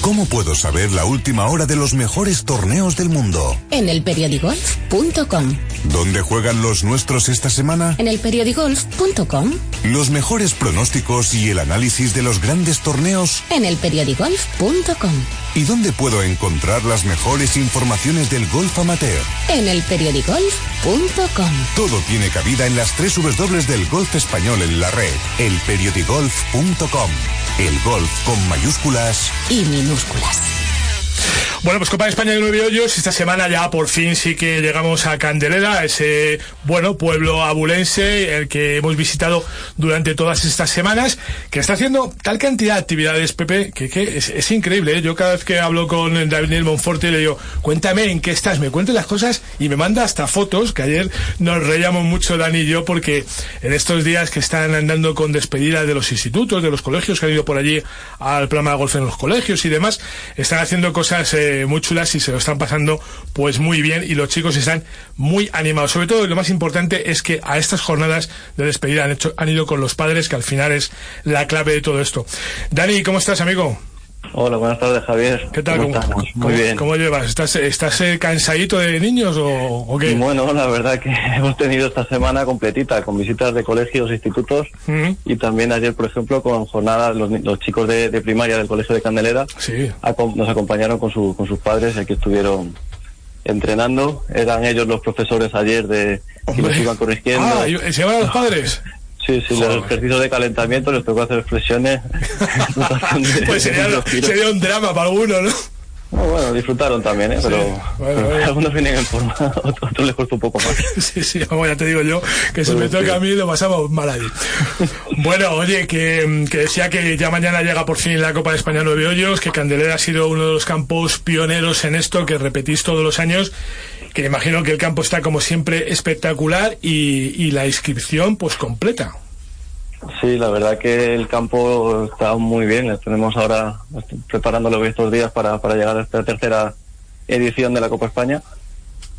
S5: ¿Cómo puedo saber la última hora de los mejores torneos del mundo?
S6: En elperiodigolf.com.
S5: ¿Dónde juegan los nuestros esta semana?
S6: En elperiodigolf.com.
S5: Los mejores pronósticos y el análisis de los grandes torneos.
S6: En elperiodigolf.com.
S5: ¿Y dónde puedo encontrar las mejores informaciones del golf amateur?
S6: En elperiodigolf.com.
S5: Todo tiene cabida en las tres W del golf español en la red. Elperiodigolf.com. El golf con mayúsculas
S6: y minúsculas minúsculas.
S1: Bueno, pues Copa de España de Nueve Hoyos, esta semana ya por fin sí que llegamos a Candelera, ese, bueno, pueblo abulense, el que hemos visitado durante todas estas semanas, que está haciendo tal cantidad de actividades, Pepe, que, que es, increíble, ¿eh? Yo cada vez que hablo con David Monforte le digo, cuéntame en qué estás, me cuentes las cosas y me manda hasta fotos, que ayer nos reíamos mucho Dani y yo, porque en estos días que están andando con despedida de los institutos, de los colegios, que han ido por allí al programa de golf en los colegios y demás, están haciendo cosas... Eh, muy chulas y se lo están pasando pues muy bien y los chicos están muy animados. Sobre todo lo más importante es que a estas jornadas de despedida han, hecho, han ido con los padres, que al final es la clave de todo esto. Dani, ¿cómo estás, amigo?
S12: Hola, buenas tardes, Javier.
S1: ¿Qué tal? ¿Cómo,
S12: Muy bien.
S1: ¿Cómo llevas? ¿Estás, estás eh, cansadito de niños o, qué?
S12: Bueno, la verdad que hemos tenido esta semana completita con visitas de colegios, institutos y también ayer, por ejemplo, con jornadas, los, chicos de, primaria del Colegio de Candelera
S1: sí.
S12: nos acompañaron con, con sus padres aquí estuvieron entrenando. Eran ellos los profesores ayer de que nos iban corrigiendo.
S1: Ah, ¿se a los padres?
S12: Sí, sí, los ejercicios de calentamiento les tocó hacer flexiones.
S1: pues sería, sería, un drama para algunos, ¿no?
S12: bueno, disfrutaron también, ¿eh? pero, algunos vienen en forma, otros les cuesta un poco más.
S1: sí, sí, como ya te digo yo, que si me toca a mí lo pasamos mal allí. bueno, oye, que, que, decía que ya mañana llega por fin la Copa de España Nueve Hoyos, que Candelera ha sido uno de los campos pioneros en esto, que repetís todos los años que imagino que el campo está como siempre espectacular y, la inscripción pues completa.
S12: Sí, la verdad que el campo está muy bien. Tenemos ahora preparándolo estos días para, para llegar a esta tercera edición de la Copa España.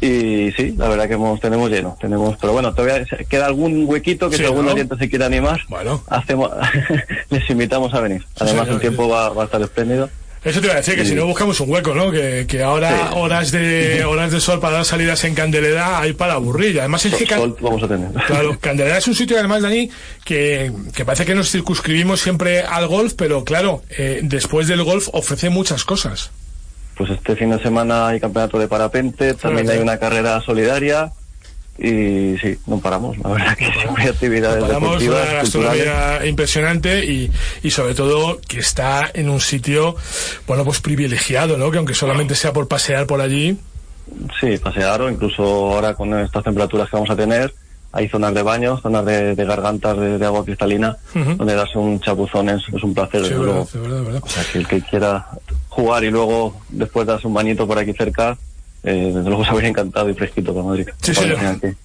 S12: Y sí, la verdad que hemos, tenemos lleno. Tenemos, pero bueno, todavía queda algún huequito que si algún ¿no? se quiere animar,
S1: bueno.
S12: hacemos, les invitamos a venir. Además, el tiempo va, va a estar espléndido.
S1: Eso te iba a decir, que si no buscamos un hueco, ¿no? Que, que ahora horas de horas de sol para dar salidas en Candelera hay para aburrir. Además es que
S12: vamos a tener.
S1: Claro, Candelera es un sitio además, Dani, que, que parece que nos circunscribimos siempre al golf, pero claro, eh, después del golf ofrece muchas cosas.
S12: Pues este fin de semana hay campeonato de parapente, también hay una carrera solidaria y sí, no paramos, la verdad que siempre hay actividades no paramos,
S1: una gastronomía impresionante y, y sobre todo que está en un sitio, bueno, pues privilegiado, ¿no? Que aunque solamente sea por pasear por allí.
S12: Sí, pasear o incluso ahora con estas temperaturas que vamos a tener, hay zonas de baño, zonas de, de gargantas de, agua cristalina, donde darse un chapuzón es, un placer.
S1: Sí, verdad, verdad, verdad.
S12: O sea, que el que quiera jugar y luego después darse un bañito por aquí cerca, eh, desde luego se habría encantado y fresquito para Madrid.
S1: Sí, sí.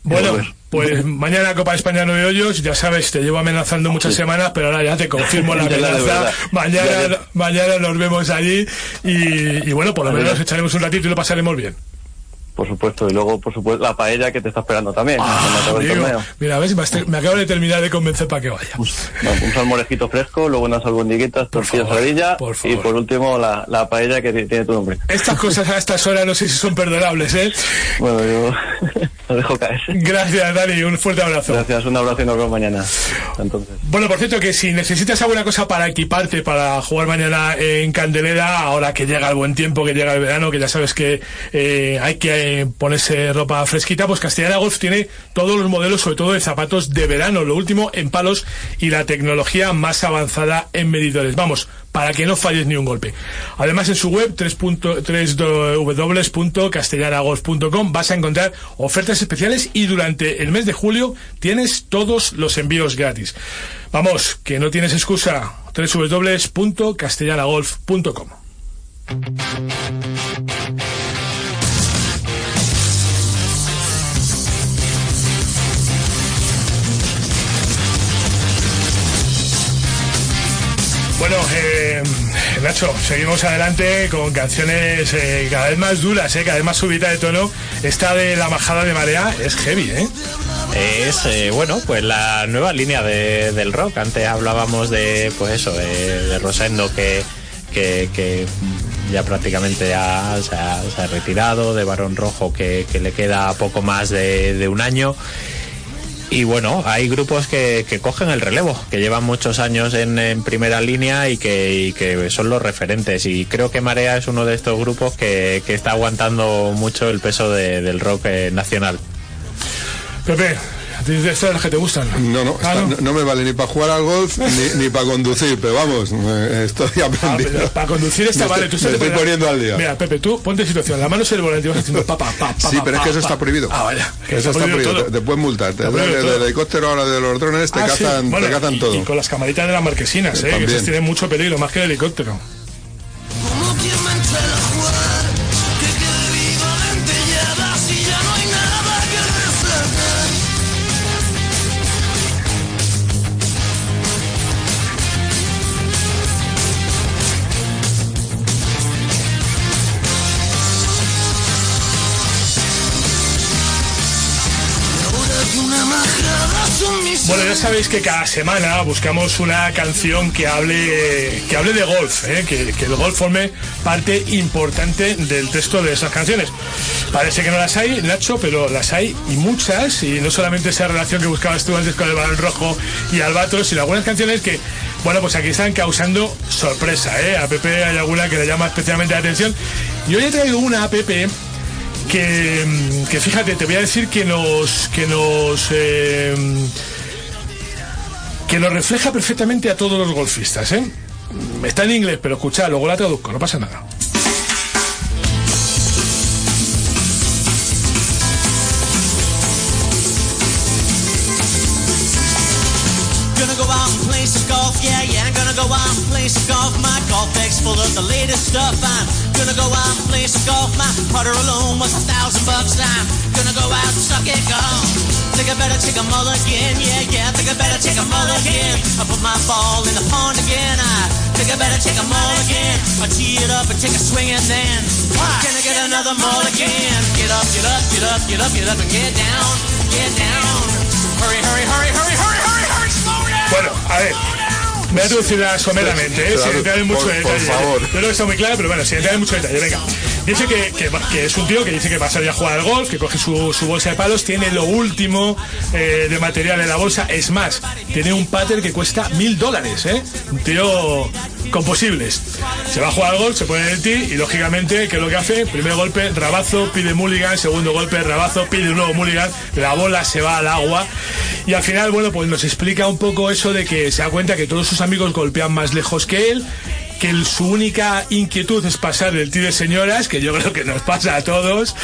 S1: Bueno, pues mañana Copa de España Nueve Hoyos, ya sabes, te llevo amenazando muchas semanas, pero ahora ya te confirmo la amenaza. mañana, mañana nos vemos allí y, y bueno, por lo menos echaremos un ratito y lo pasaremos bien
S12: por supuesto, y luego, por supuesto, la paella que te está esperando también.
S1: Ah, mira, ves, me acabo de terminar de convencer para que vaya.
S12: un salmorejito fresco, luego unas albondiguitas, tortillas saladilla y por último la, la, paella que tiene tu nombre.
S1: Estas cosas a estas horas no sé si son perdonables, ¿eh?
S12: Bueno, yo lo dejo caer.
S1: Gracias, Dani, un fuerte abrazo.
S12: Gracias, un abrazo y nos vemos mañana. Entonces.
S1: Bueno, por cierto, que si necesitas alguna cosa para equiparte para jugar mañana en Candelera, ahora que llega el buen tiempo, que llega el verano, que ya sabes que eh, hay que ponerse ropa fresquita, pues Castellana Golf tiene todos los modelos, sobre todo de zapatos de verano, lo último en palos y la tecnología más avanzada en medidores. Vamos, para que no falles ni un golpe. Además, en su web, www.castellanagolf.com, vas a encontrar ofertas especiales y durante el mes de julio tienes todos los envíos gratis. Vamos, que no tienes excusa. www.castellanagolf.com. Bueno, eh, Nacho, seguimos adelante con canciones eh, cada vez más duras, eh, cada vez más subida de tono. Esta de La Majada de Marea es heavy, ¿eh?
S3: Es, bueno, pues la nueva línea de- del rock. Antes hablábamos de, pues eso, de, Rosendo que, que, ya prácticamente ha, se ha retirado, de Barón Rojo que, le queda poco más de un año. Y bueno, hay grupos que, que cogen el relevo, que llevan muchos años en, primera línea y que, que son los referentes. Y creo que Marea es uno de estos grupos que, que está aguantando mucho el peso de- del rock eh, nacional.
S1: Pepe, ¿a ti de estas las que te gustan?
S2: No, no,
S1: Ah,
S2: está-
S1: ¿no?
S2: no, no me vale ni para jugar al golf ni, ni para conducir, pero vamos, eh, estoy aprendiendo.
S1: Para conducir está
S2: Me
S1: vale. Tú estás
S2: estoy
S1: de-
S2: poniendo al día.
S1: Mira, Pepe, tú ponte en situación. La mano es el volante y vas haciendo pa, pa, pa, pa,
S2: Sí,
S1: pa,
S2: pero es que eso
S1: pa.
S2: está prohibido.
S1: Ah, vaya. que
S2: Eso está prohibido,
S1: todo.
S2: te, te pueden multar. Te,
S1: Está prohibido
S2: del helicóptero ahora de los drones te
S1: Ah, sí.
S2: cazan,
S1: Bueno,
S2: te cazan
S1: y,
S2: todo.
S1: y con las camaritas de las marquesinas,
S2: Eh,
S1: ¿eh? que esas tienen mucho peligro, más que el helicóptero. Bueno, ya sabéis que cada semana buscamos una canción que hable, que hable de golf, ¿eh? que, el golf forme parte importante del texto de esas canciones. Parece que no las hay, Nacho, pero las hay y muchas, y no solamente esa relación que buscabas tú antes con el balón rojo y Albatros, sino algunas canciones que, bueno, pues aquí están causando sorpresa. ¿eh? A Pepe hay alguna que le llama especialmente la atención. Y hoy he traído una a Pepe que, que fíjate, te voy a decir que nos que nos eh, que nos refleja perfectamente a todos los golfistas, ¿eh? Está en inglés, pero escucha, luego la traduzco, no pasa nada.
S13: Gonna go out and play some golf. My golf bag's full of the latest stuff. I'm gonna go out and play some golf. My putter alone was a thousand bucks. I'm gonna go out and suck it, go. Think I better take a mulligan, yeah, yeah. Think I better take a mulligan. I put my ball in the pond again. I think I better take a mulligan. I tee it up and take a swing and then can I get another mulligan? Get up, get up, get up, get up, get up and get down, get down. Hurry, hurry, hurry, hurry, hurry, hurry, hurry, slow down.
S1: Bueno, a ver. Me voy a traducirla someramente, ¿eh?
S2: Claro,
S1: sin entrar en mucho
S2: por- por
S1: detalle.
S2: favor.
S1: Yo creo que está muy claro, pero bueno, sin entrar en mucho detalle. Venga. Dice que, que, que es un tío que dice que va a salir a jugar al golf, que coge su, su bolsa de palos, tiene lo último eh, de material en la bolsa. Es más, tiene un pater que cuesta mil dólares, ¿eh? Un tío con posibles. Se va a jugar al golf, se pone en el tee y lógicamente, ¿qué es lo que hace? Primer golpe, rabazo, pide mulligan, segundo golpe, rabazo, pide un nuevo mulligan, la bola se va al agua y al final, bueno, pues nos explica un poco eso de que se da cuenta que todos sus amigos golpean más lejos que él, que el- su única inquietud es pasar del tee de señoras, que yo creo que nos pasa a todos,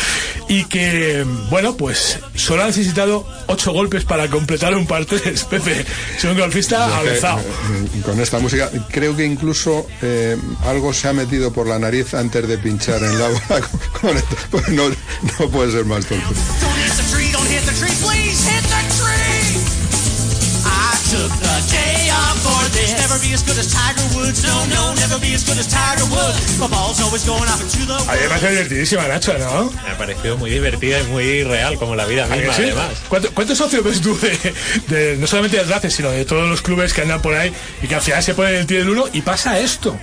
S1: y que, bueno, pues solo ha necesitado ocho golpes para completar un par tres, Pepe. Es un golfista avanzado.
S2: con esta música, creo que incluso eh, algo se ha metido por la nariz antes de pinchar en la bola con- con esto. Pues no, no puede ser más tonto.
S13: Took the day off for this. Never be as good as Tiger Woods. No, no, never be as good as Tiger Woods. My ball's always going off into the
S1: A mí me parece divertidísima, Nacho, ¿no?
S3: Me ha parecido muy divertida y muy real, como la vida
S1: ¿A que
S3: misma,
S1: sí?
S3: además.
S1: ¿Cuánto- ¿Cuántos socios ves tú de, de- no solamente de Atraces, sino de todos los clubes que andan por ahí y que al final se ponen el tiro del uno y pasa esto?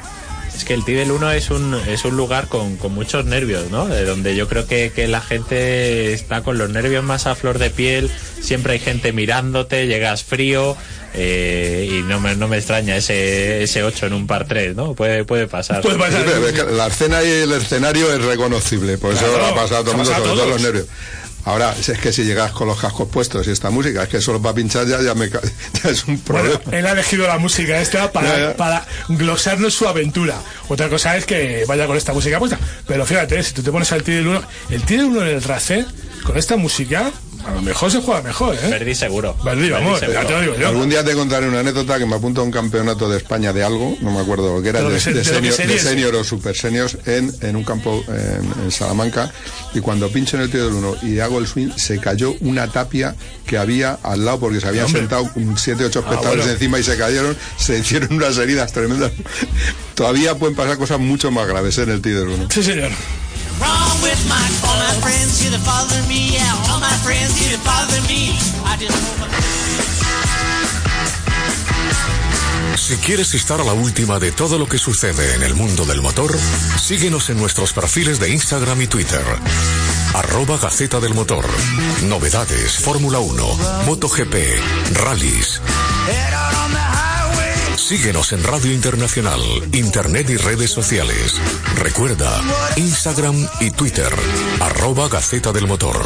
S3: Es que el Tidal 1 es un, es un lugar con, con muchos nervios, ¿no? De donde yo creo que, que la gente está con los nervios más a flor de piel, siempre hay gente mirándote, llegas frío eh, y no me, no me extraña ese, ese 8 en un par 3, ¿no? Puede, puede pasar.
S2: Es que la escena y el escenario es reconocible, por eso
S3: Claro,
S2: lo ha pasado a todo el mundo, sobre todo los nervios. Ahora, si es que si llegas con los cascos puestos y esta música, es que solo para pinchar ya, ya, me, ya es un problema.
S1: Él ha elegido la música esta para,
S2: Ya, ya.
S1: para glosarnos su aventura. Otra cosa es que vaya con esta música puesta. Pero fíjate, si tú te pones al tiro del uno, el tiro del uno en el race, con esta música, A lo mejor se juega mejor, ¿eh?
S3: Verdi seguro.
S1: Verdi, vamos,
S3: seguro.
S1: ya te lo digo yo.
S2: Algún día te contaré una anécdota que me apunta a un campeonato de España de algo, no me acuerdo lo que era,
S1: De que que
S2: senior, de senior o super seniors en, en un campo en, en Salamanca. Y cuando pincho en el tío del uno y hago el swing, se cayó una tapia que había al lado porque se habían
S1: Hombre.
S2: sentado un siete, ocho espectadores
S1: bueno.
S2: encima y se cayeron, se hicieron unas heridas tremendas. Todavía pueden pasar cosas mucho más graves en el tío del uno.
S1: Sí, señor.
S13: Wrong with my all my friends here that bother me, yeah, all my friends here that bother me. I just
S11: Si quieres estar a la última de todo lo que sucede en el mundo del motor, síguenos en nuestros perfiles de Instagram y Twitter. Arroba Gaceta del Motor. Novedades, Fórmula 1, MotoGP, rallies. Síguenos en Radio Internacional, Internet y redes sociales. Recuerda, Instagram y Twitter. Arroba Gaceta del Motor.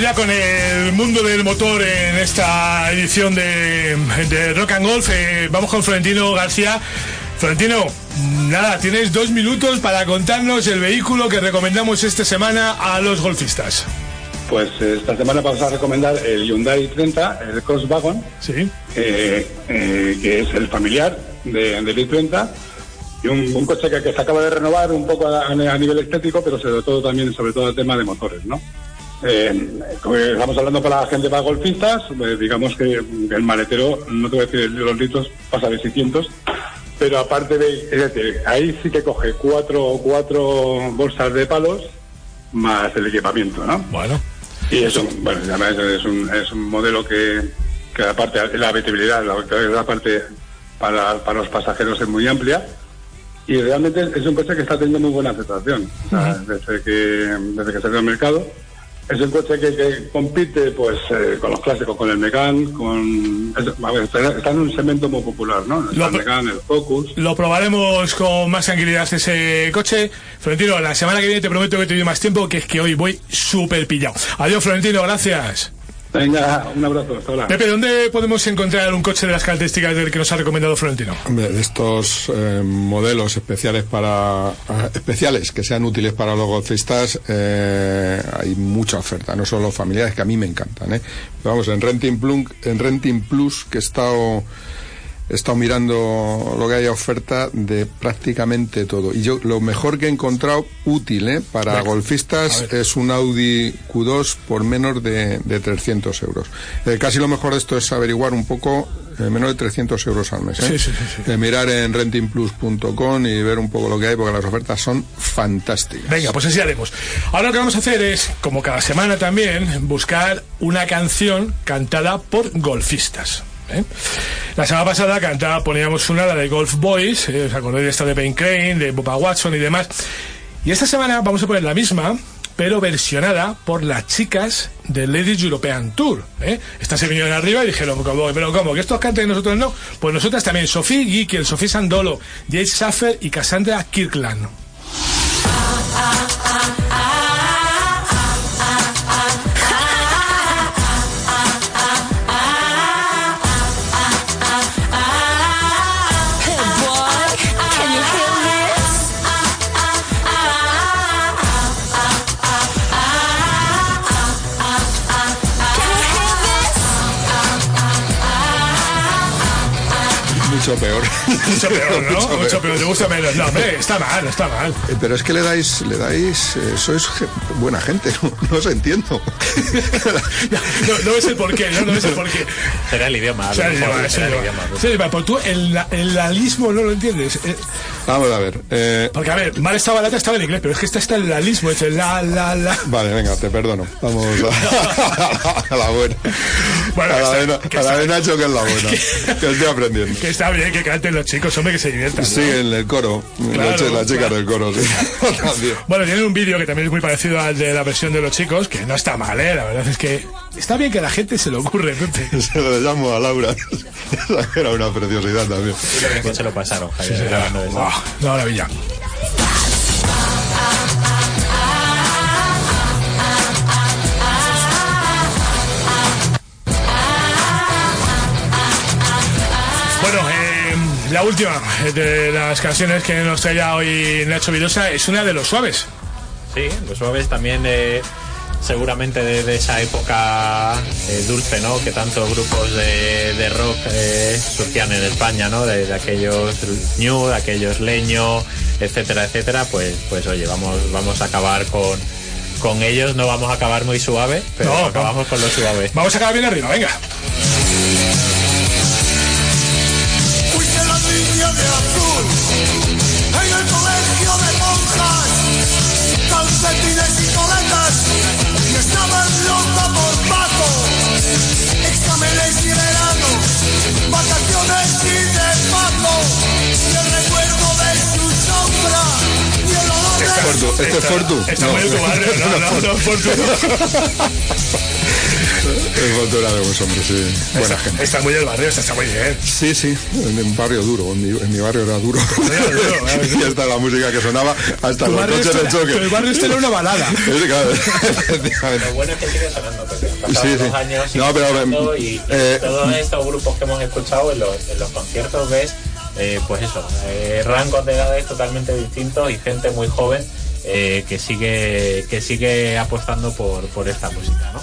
S1: Ya con el mundo del motor en esta edición de, de Rock and Golf. Eh, vamos con Florentino García. Florentino, nada, tienes dos minutos para contarnos el vehículo que recomendamos esta semana a los golfistas.
S14: Pues eh, esta semana vamos a recomendar el Hyundai 30, el Crosswagon,
S1: Sí.
S14: eh, eh, que es el familiar de, del i30 y un, un coche que, que se acaba de renovar un poco a, a nivel estético, pero sobre todo también sobre todo el tema de motores, ¿no? Eh, como estamos hablando para la gente para golfistas, eh, digamos que el maletero, no te voy a decir los litros, pasa de 600, pero aparte de, es decir, ahí sí que coge cuatro, cuatro bolsas de palos más el equipamiento, ¿no?
S1: Bueno.
S14: Y eso, bueno, es un, es un modelo que, que aparte la habitabilidad, la, la parte para, para los pasajeros es muy amplia y realmente es un coche que está teniendo muy buena aceptación o sea, desde que desde que salió al mercado. Es un coche que, que compite pues eh, con los clásicos, con el Megane, con es- a ver, está, en un segmento muy popular, ¿no? El Megane, el Focus.
S1: Lo probaremos con más tranquilidad ese coche. Florentino, la semana que viene te prometo que te doy más tiempo, que es que hoy voy súper pillado. Adiós, Florentino, gracias.
S14: Venga, un abrazo, hasta ahora.
S1: Pepe, ¿dónde podemos encontrar un coche de las características del que nos ha recomendado Florentino?
S2: Hombre, de estos eh, modelos especiales para ah, especiales que sean útiles para los golfistas eh, hay mucha oferta, no solo familiares que a mí me encantan. ¿eh? Pero vamos, en Renting Plus, en Renting Plus que he estado he estado mirando lo que hay oferta de prácticamente todo. Y yo lo mejor que he encontrado útil ¿eh? para
S1: Venga.
S2: golfistas es un Audi Q2 por menos de, de 300 euros. Eh, casi lo mejor de esto es averiguar un poco eh, menos de 300 euros al mes.
S1: Sí, sí, sí,
S2: mirar en rentingplus.com y ver un poco lo que hay porque las ofertas son fantásticas.
S1: Venga, pues así haremos. Ahora lo que vamos a hacer es, como cada semana también, buscar una canción cantada por golfistas. ¿Eh? La semana pasada cantaba, poníamos una, la de Golf Boys, ¿eh? os acordáis de esta de Ben Crane, de Bubba Watson y demás. Y esta semana vamos a poner la misma, pero versionada por las chicas del Ladies European Tour. ¿eh? Estas se vinieron arriba y dijeron. ¿pero cómo? ¿Que estos canten y nosotros no? Pues nosotras también, Sofía Gickel, Sofía Sandolo, Jade Schaffer y Cassandra Kirkland.
S2: Mucho peor,
S1: ¿no?
S2: Mucho
S1: Mucho,
S2: peor.
S1: te gusta menos. No, hombre, está mal, está mal.
S2: Eh, Pero es que le dais, le dais, eh, sois buena gente, no, no os entiendo.
S1: No, no ves el porqué, ¿no? No ves el porqué.
S3: Será el idioma.
S1: sea, el idioma,
S3: será
S1: el
S3: el
S1: idioma.
S3: idioma.
S1: Sí, el idioma. Pues tú el, la- el lalismo no lo entiendes. Eh,
S2: Vamos a ver. eh,
S1: Porque, a ver, mal estaba la otra, estaba en inglés, pero es que esta está el lalismo, es el la, la, la.
S2: Vale, venga, te perdono. Vamos a, a la buena.
S1: Bueno,
S2: a
S1: que
S2: la
S1: está- que
S2: a la de Nacho que es la buena. Que estoy aprendiendo.
S1: Que está bien que canten los chicos, hombre, que se diviertan. ¿no?
S2: Sí, en el coro.
S1: Claro,
S2: las, chi- las chicas
S1: claro.
S2: del coro, sí.
S1: Bueno, tienen un vídeo que también es muy parecido al de la versión de los chicos, que no está mal, ¿eh? La verdad es que está bien que a la gente se le ocurre, Pepe.
S2: Se lo llamo a Laura. Esa Era una preciosidad también.
S3: Que se lo pasaron, Javier,
S1: Sí, sí,
S3: grabando eso.
S1: Buah, una maravilla. La última de las canciones que nos traía hoy Nacho Vidosa es una de los suaves.
S3: Sí, los suaves también eh, seguramente de, de esa época eh, dulce, ¿no? Que tantos grupos de, de rock eh, surgían en España, ¿no? De, de aquellos New, de aquellos Leño, etcétera, etcétera. Pues, pues oye, vamos, vamos a acabar con, con ellos. No vamos a acabar muy suave, pero
S1: No,
S3: acabamos con lo suave.
S1: Vamos a acabar bien arriba, venga.
S13: De azul en el colegio de monjas, calcetines y coletas, y loca por Paco. Exámenes y verano, vacaciones y de Paco, y el recuerdo de su sombra, y el olor de
S2: Fortu, ¿Este es Fortu?
S1: No, no, no, Fortu
S2: El De sí. Buena
S1: Está-
S2: gente.
S1: Está muy del barrio, está, está muy bien.
S2: Sí, sí, en un barrio duro, en mi, en mi barrio era duro. y hasta la música que sonaba, hasta los coches de choque.
S1: pero el barrio este era una balada.
S2: Sí, claro, efectivamente.
S3: Lo bueno es que sigue sonando, Pepe. Han pasado
S2: Sí, sí.
S3: dos años y
S2: No, pero,
S3: sonando y, y
S2: eh,
S3: todos estos grupos que hemos escuchado en los, en los conciertos ves, eh, pues eso, eh, rangos de edades totalmente distintos y gente muy joven eh, que sigue que sigue apostando por, por esta música, ¿no?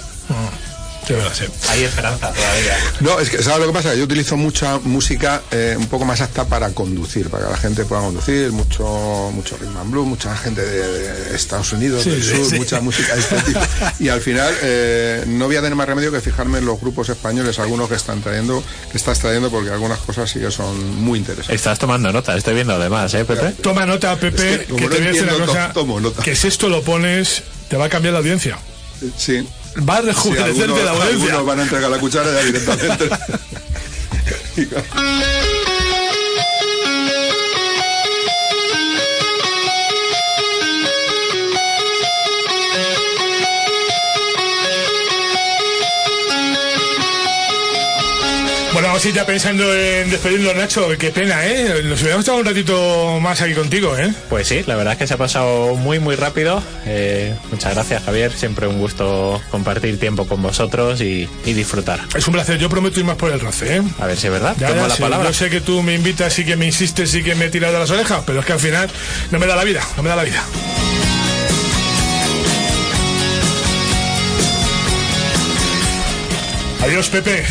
S1: Sí, verdad, sí.
S3: Hay esperanza todavía.
S2: No, es que, ¿sabes lo que pasa? Yo utilizo mucha música eh, un poco más apta para conducir, para que la gente pueda conducir, mucho mucho rhythm and blues, mucha gente de, de Estados Unidos,
S1: Sí,
S2: del
S1: sí,
S2: sur,
S1: sí.
S2: mucha música de este tipo. Y al final eh, no voy a tener más remedio que fijarme en los grupos españoles, algunos que están trayendo, que estás trayendo, porque algunas cosas sí que son muy interesantes.
S3: Estás tomando nota, estoy viendo además, ¿eh, Pepe?
S1: Toma nota, Pepe,
S2: Es que como
S1: que
S2: no
S1: te voy a decir una cosa.
S2: to- tomo nota.
S1: Que si esto lo pones, te va a cambiar la audiencia.
S2: Sí.
S1: Va a
S2: Sí,
S1: rejuvenecerte
S2: algunos,
S1: la audiencia.
S2: algunos van a entregar la cuchara ya directamente.
S1: Ir ya pensando en despedirnos, Nacho. Qué pena, ¿eh? Nos hubiéramos estado un ratito más aquí contigo, ¿eh?
S3: Pues sí, la verdad es que se ha pasado muy muy rápido. Eh, muchas gracias Javier, siempre un gusto compartir tiempo con vosotros y, y disfrutar.
S1: Es un placer. Yo prometo ir más por el race, ¿eh?
S3: A ver si es verdad.
S1: Ya,
S3: Tomo
S1: ya,
S3: la
S1: sí,
S3: palabra.
S1: Yo sé que tú me invitas y que me insistes y que me tiras de las orejas, pero es que al final no me da la vida, no me da la vida. Adiós, Pepe.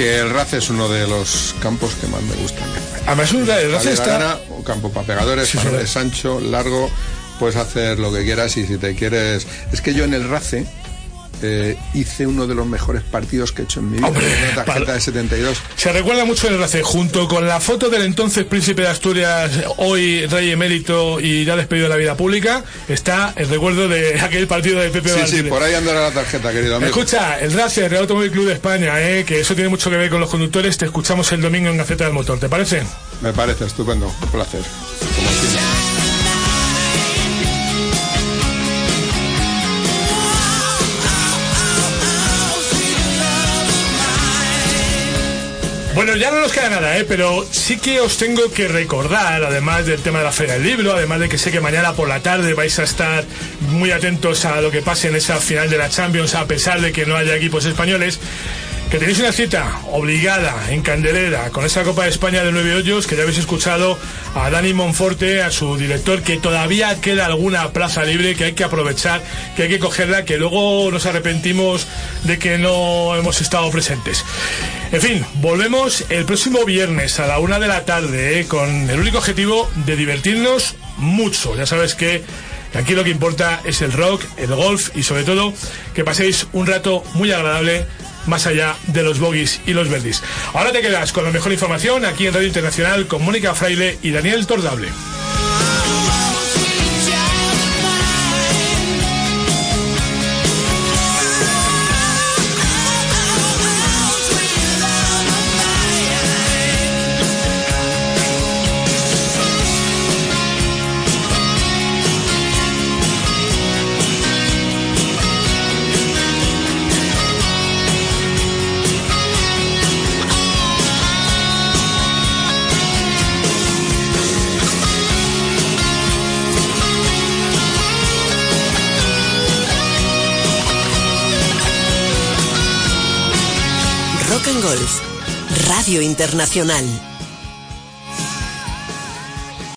S2: Que el RAC es uno de los campos que más me gustan.
S1: Además, el RAC
S2: Vale,
S1: está-
S2: gana, un campo para pegadores,
S1: Sí,
S2: para
S1: sí.
S2: es ancho, largo, puedes hacer lo que quieras y si te quieres... Es que yo en el RACE eh, hice uno de los mejores partidos que he hecho en mi vida,
S1: Hombre,
S2: una tarjeta
S1: para-
S2: de 72.
S1: Se recuerda mucho el RAC, junto con la foto del entonces príncipe de Asturias, hoy rey emérito y ya despedido de la vida pública, está el recuerdo de aquel partido de Pepe
S2: Sí, sí, por ahí andará la tarjeta, querido amigo.
S1: Escucha, el RACE, el Real Automóvil Club de España, eh, que eso tiene mucho que ver con los conductores, te escuchamos el domingo en Gaceta del Motor, ¿te parece?
S2: Me parece estupendo, un placer. Como
S1: Bueno, ya no nos queda nada, ¿eh? pero sí que os tengo que recordar, además del tema de la Feria del Libro, además de que sé que mañana por la tarde vais a estar muy atentos a lo que pase en esa final de la Champions, a pesar de que no haya equipos españoles, que tenéis una cita obligada en Candelera con esa Copa de España de nueve hoyos, que ya habéis escuchado a Dani Monforte, a su director, que todavía queda alguna plaza libre, que hay que aprovechar, que hay que cogerla, que luego nos arrepentimos de que no hemos estado presentes. En fin, volvemos el próximo viernes a la una de la tarde, ¿eh? con el único objetivo de divertirnos mucho. Ya sabes que aquí lo que importa es el rock, el golf y sobre todo que paséis un rato muy agradable más allá de los bogies y los verdes. Ahora te quedas con la mejor información aquí en Radio Internacional con Mónica Fraile y Daniel Tordable.
S4: Radio Internacional.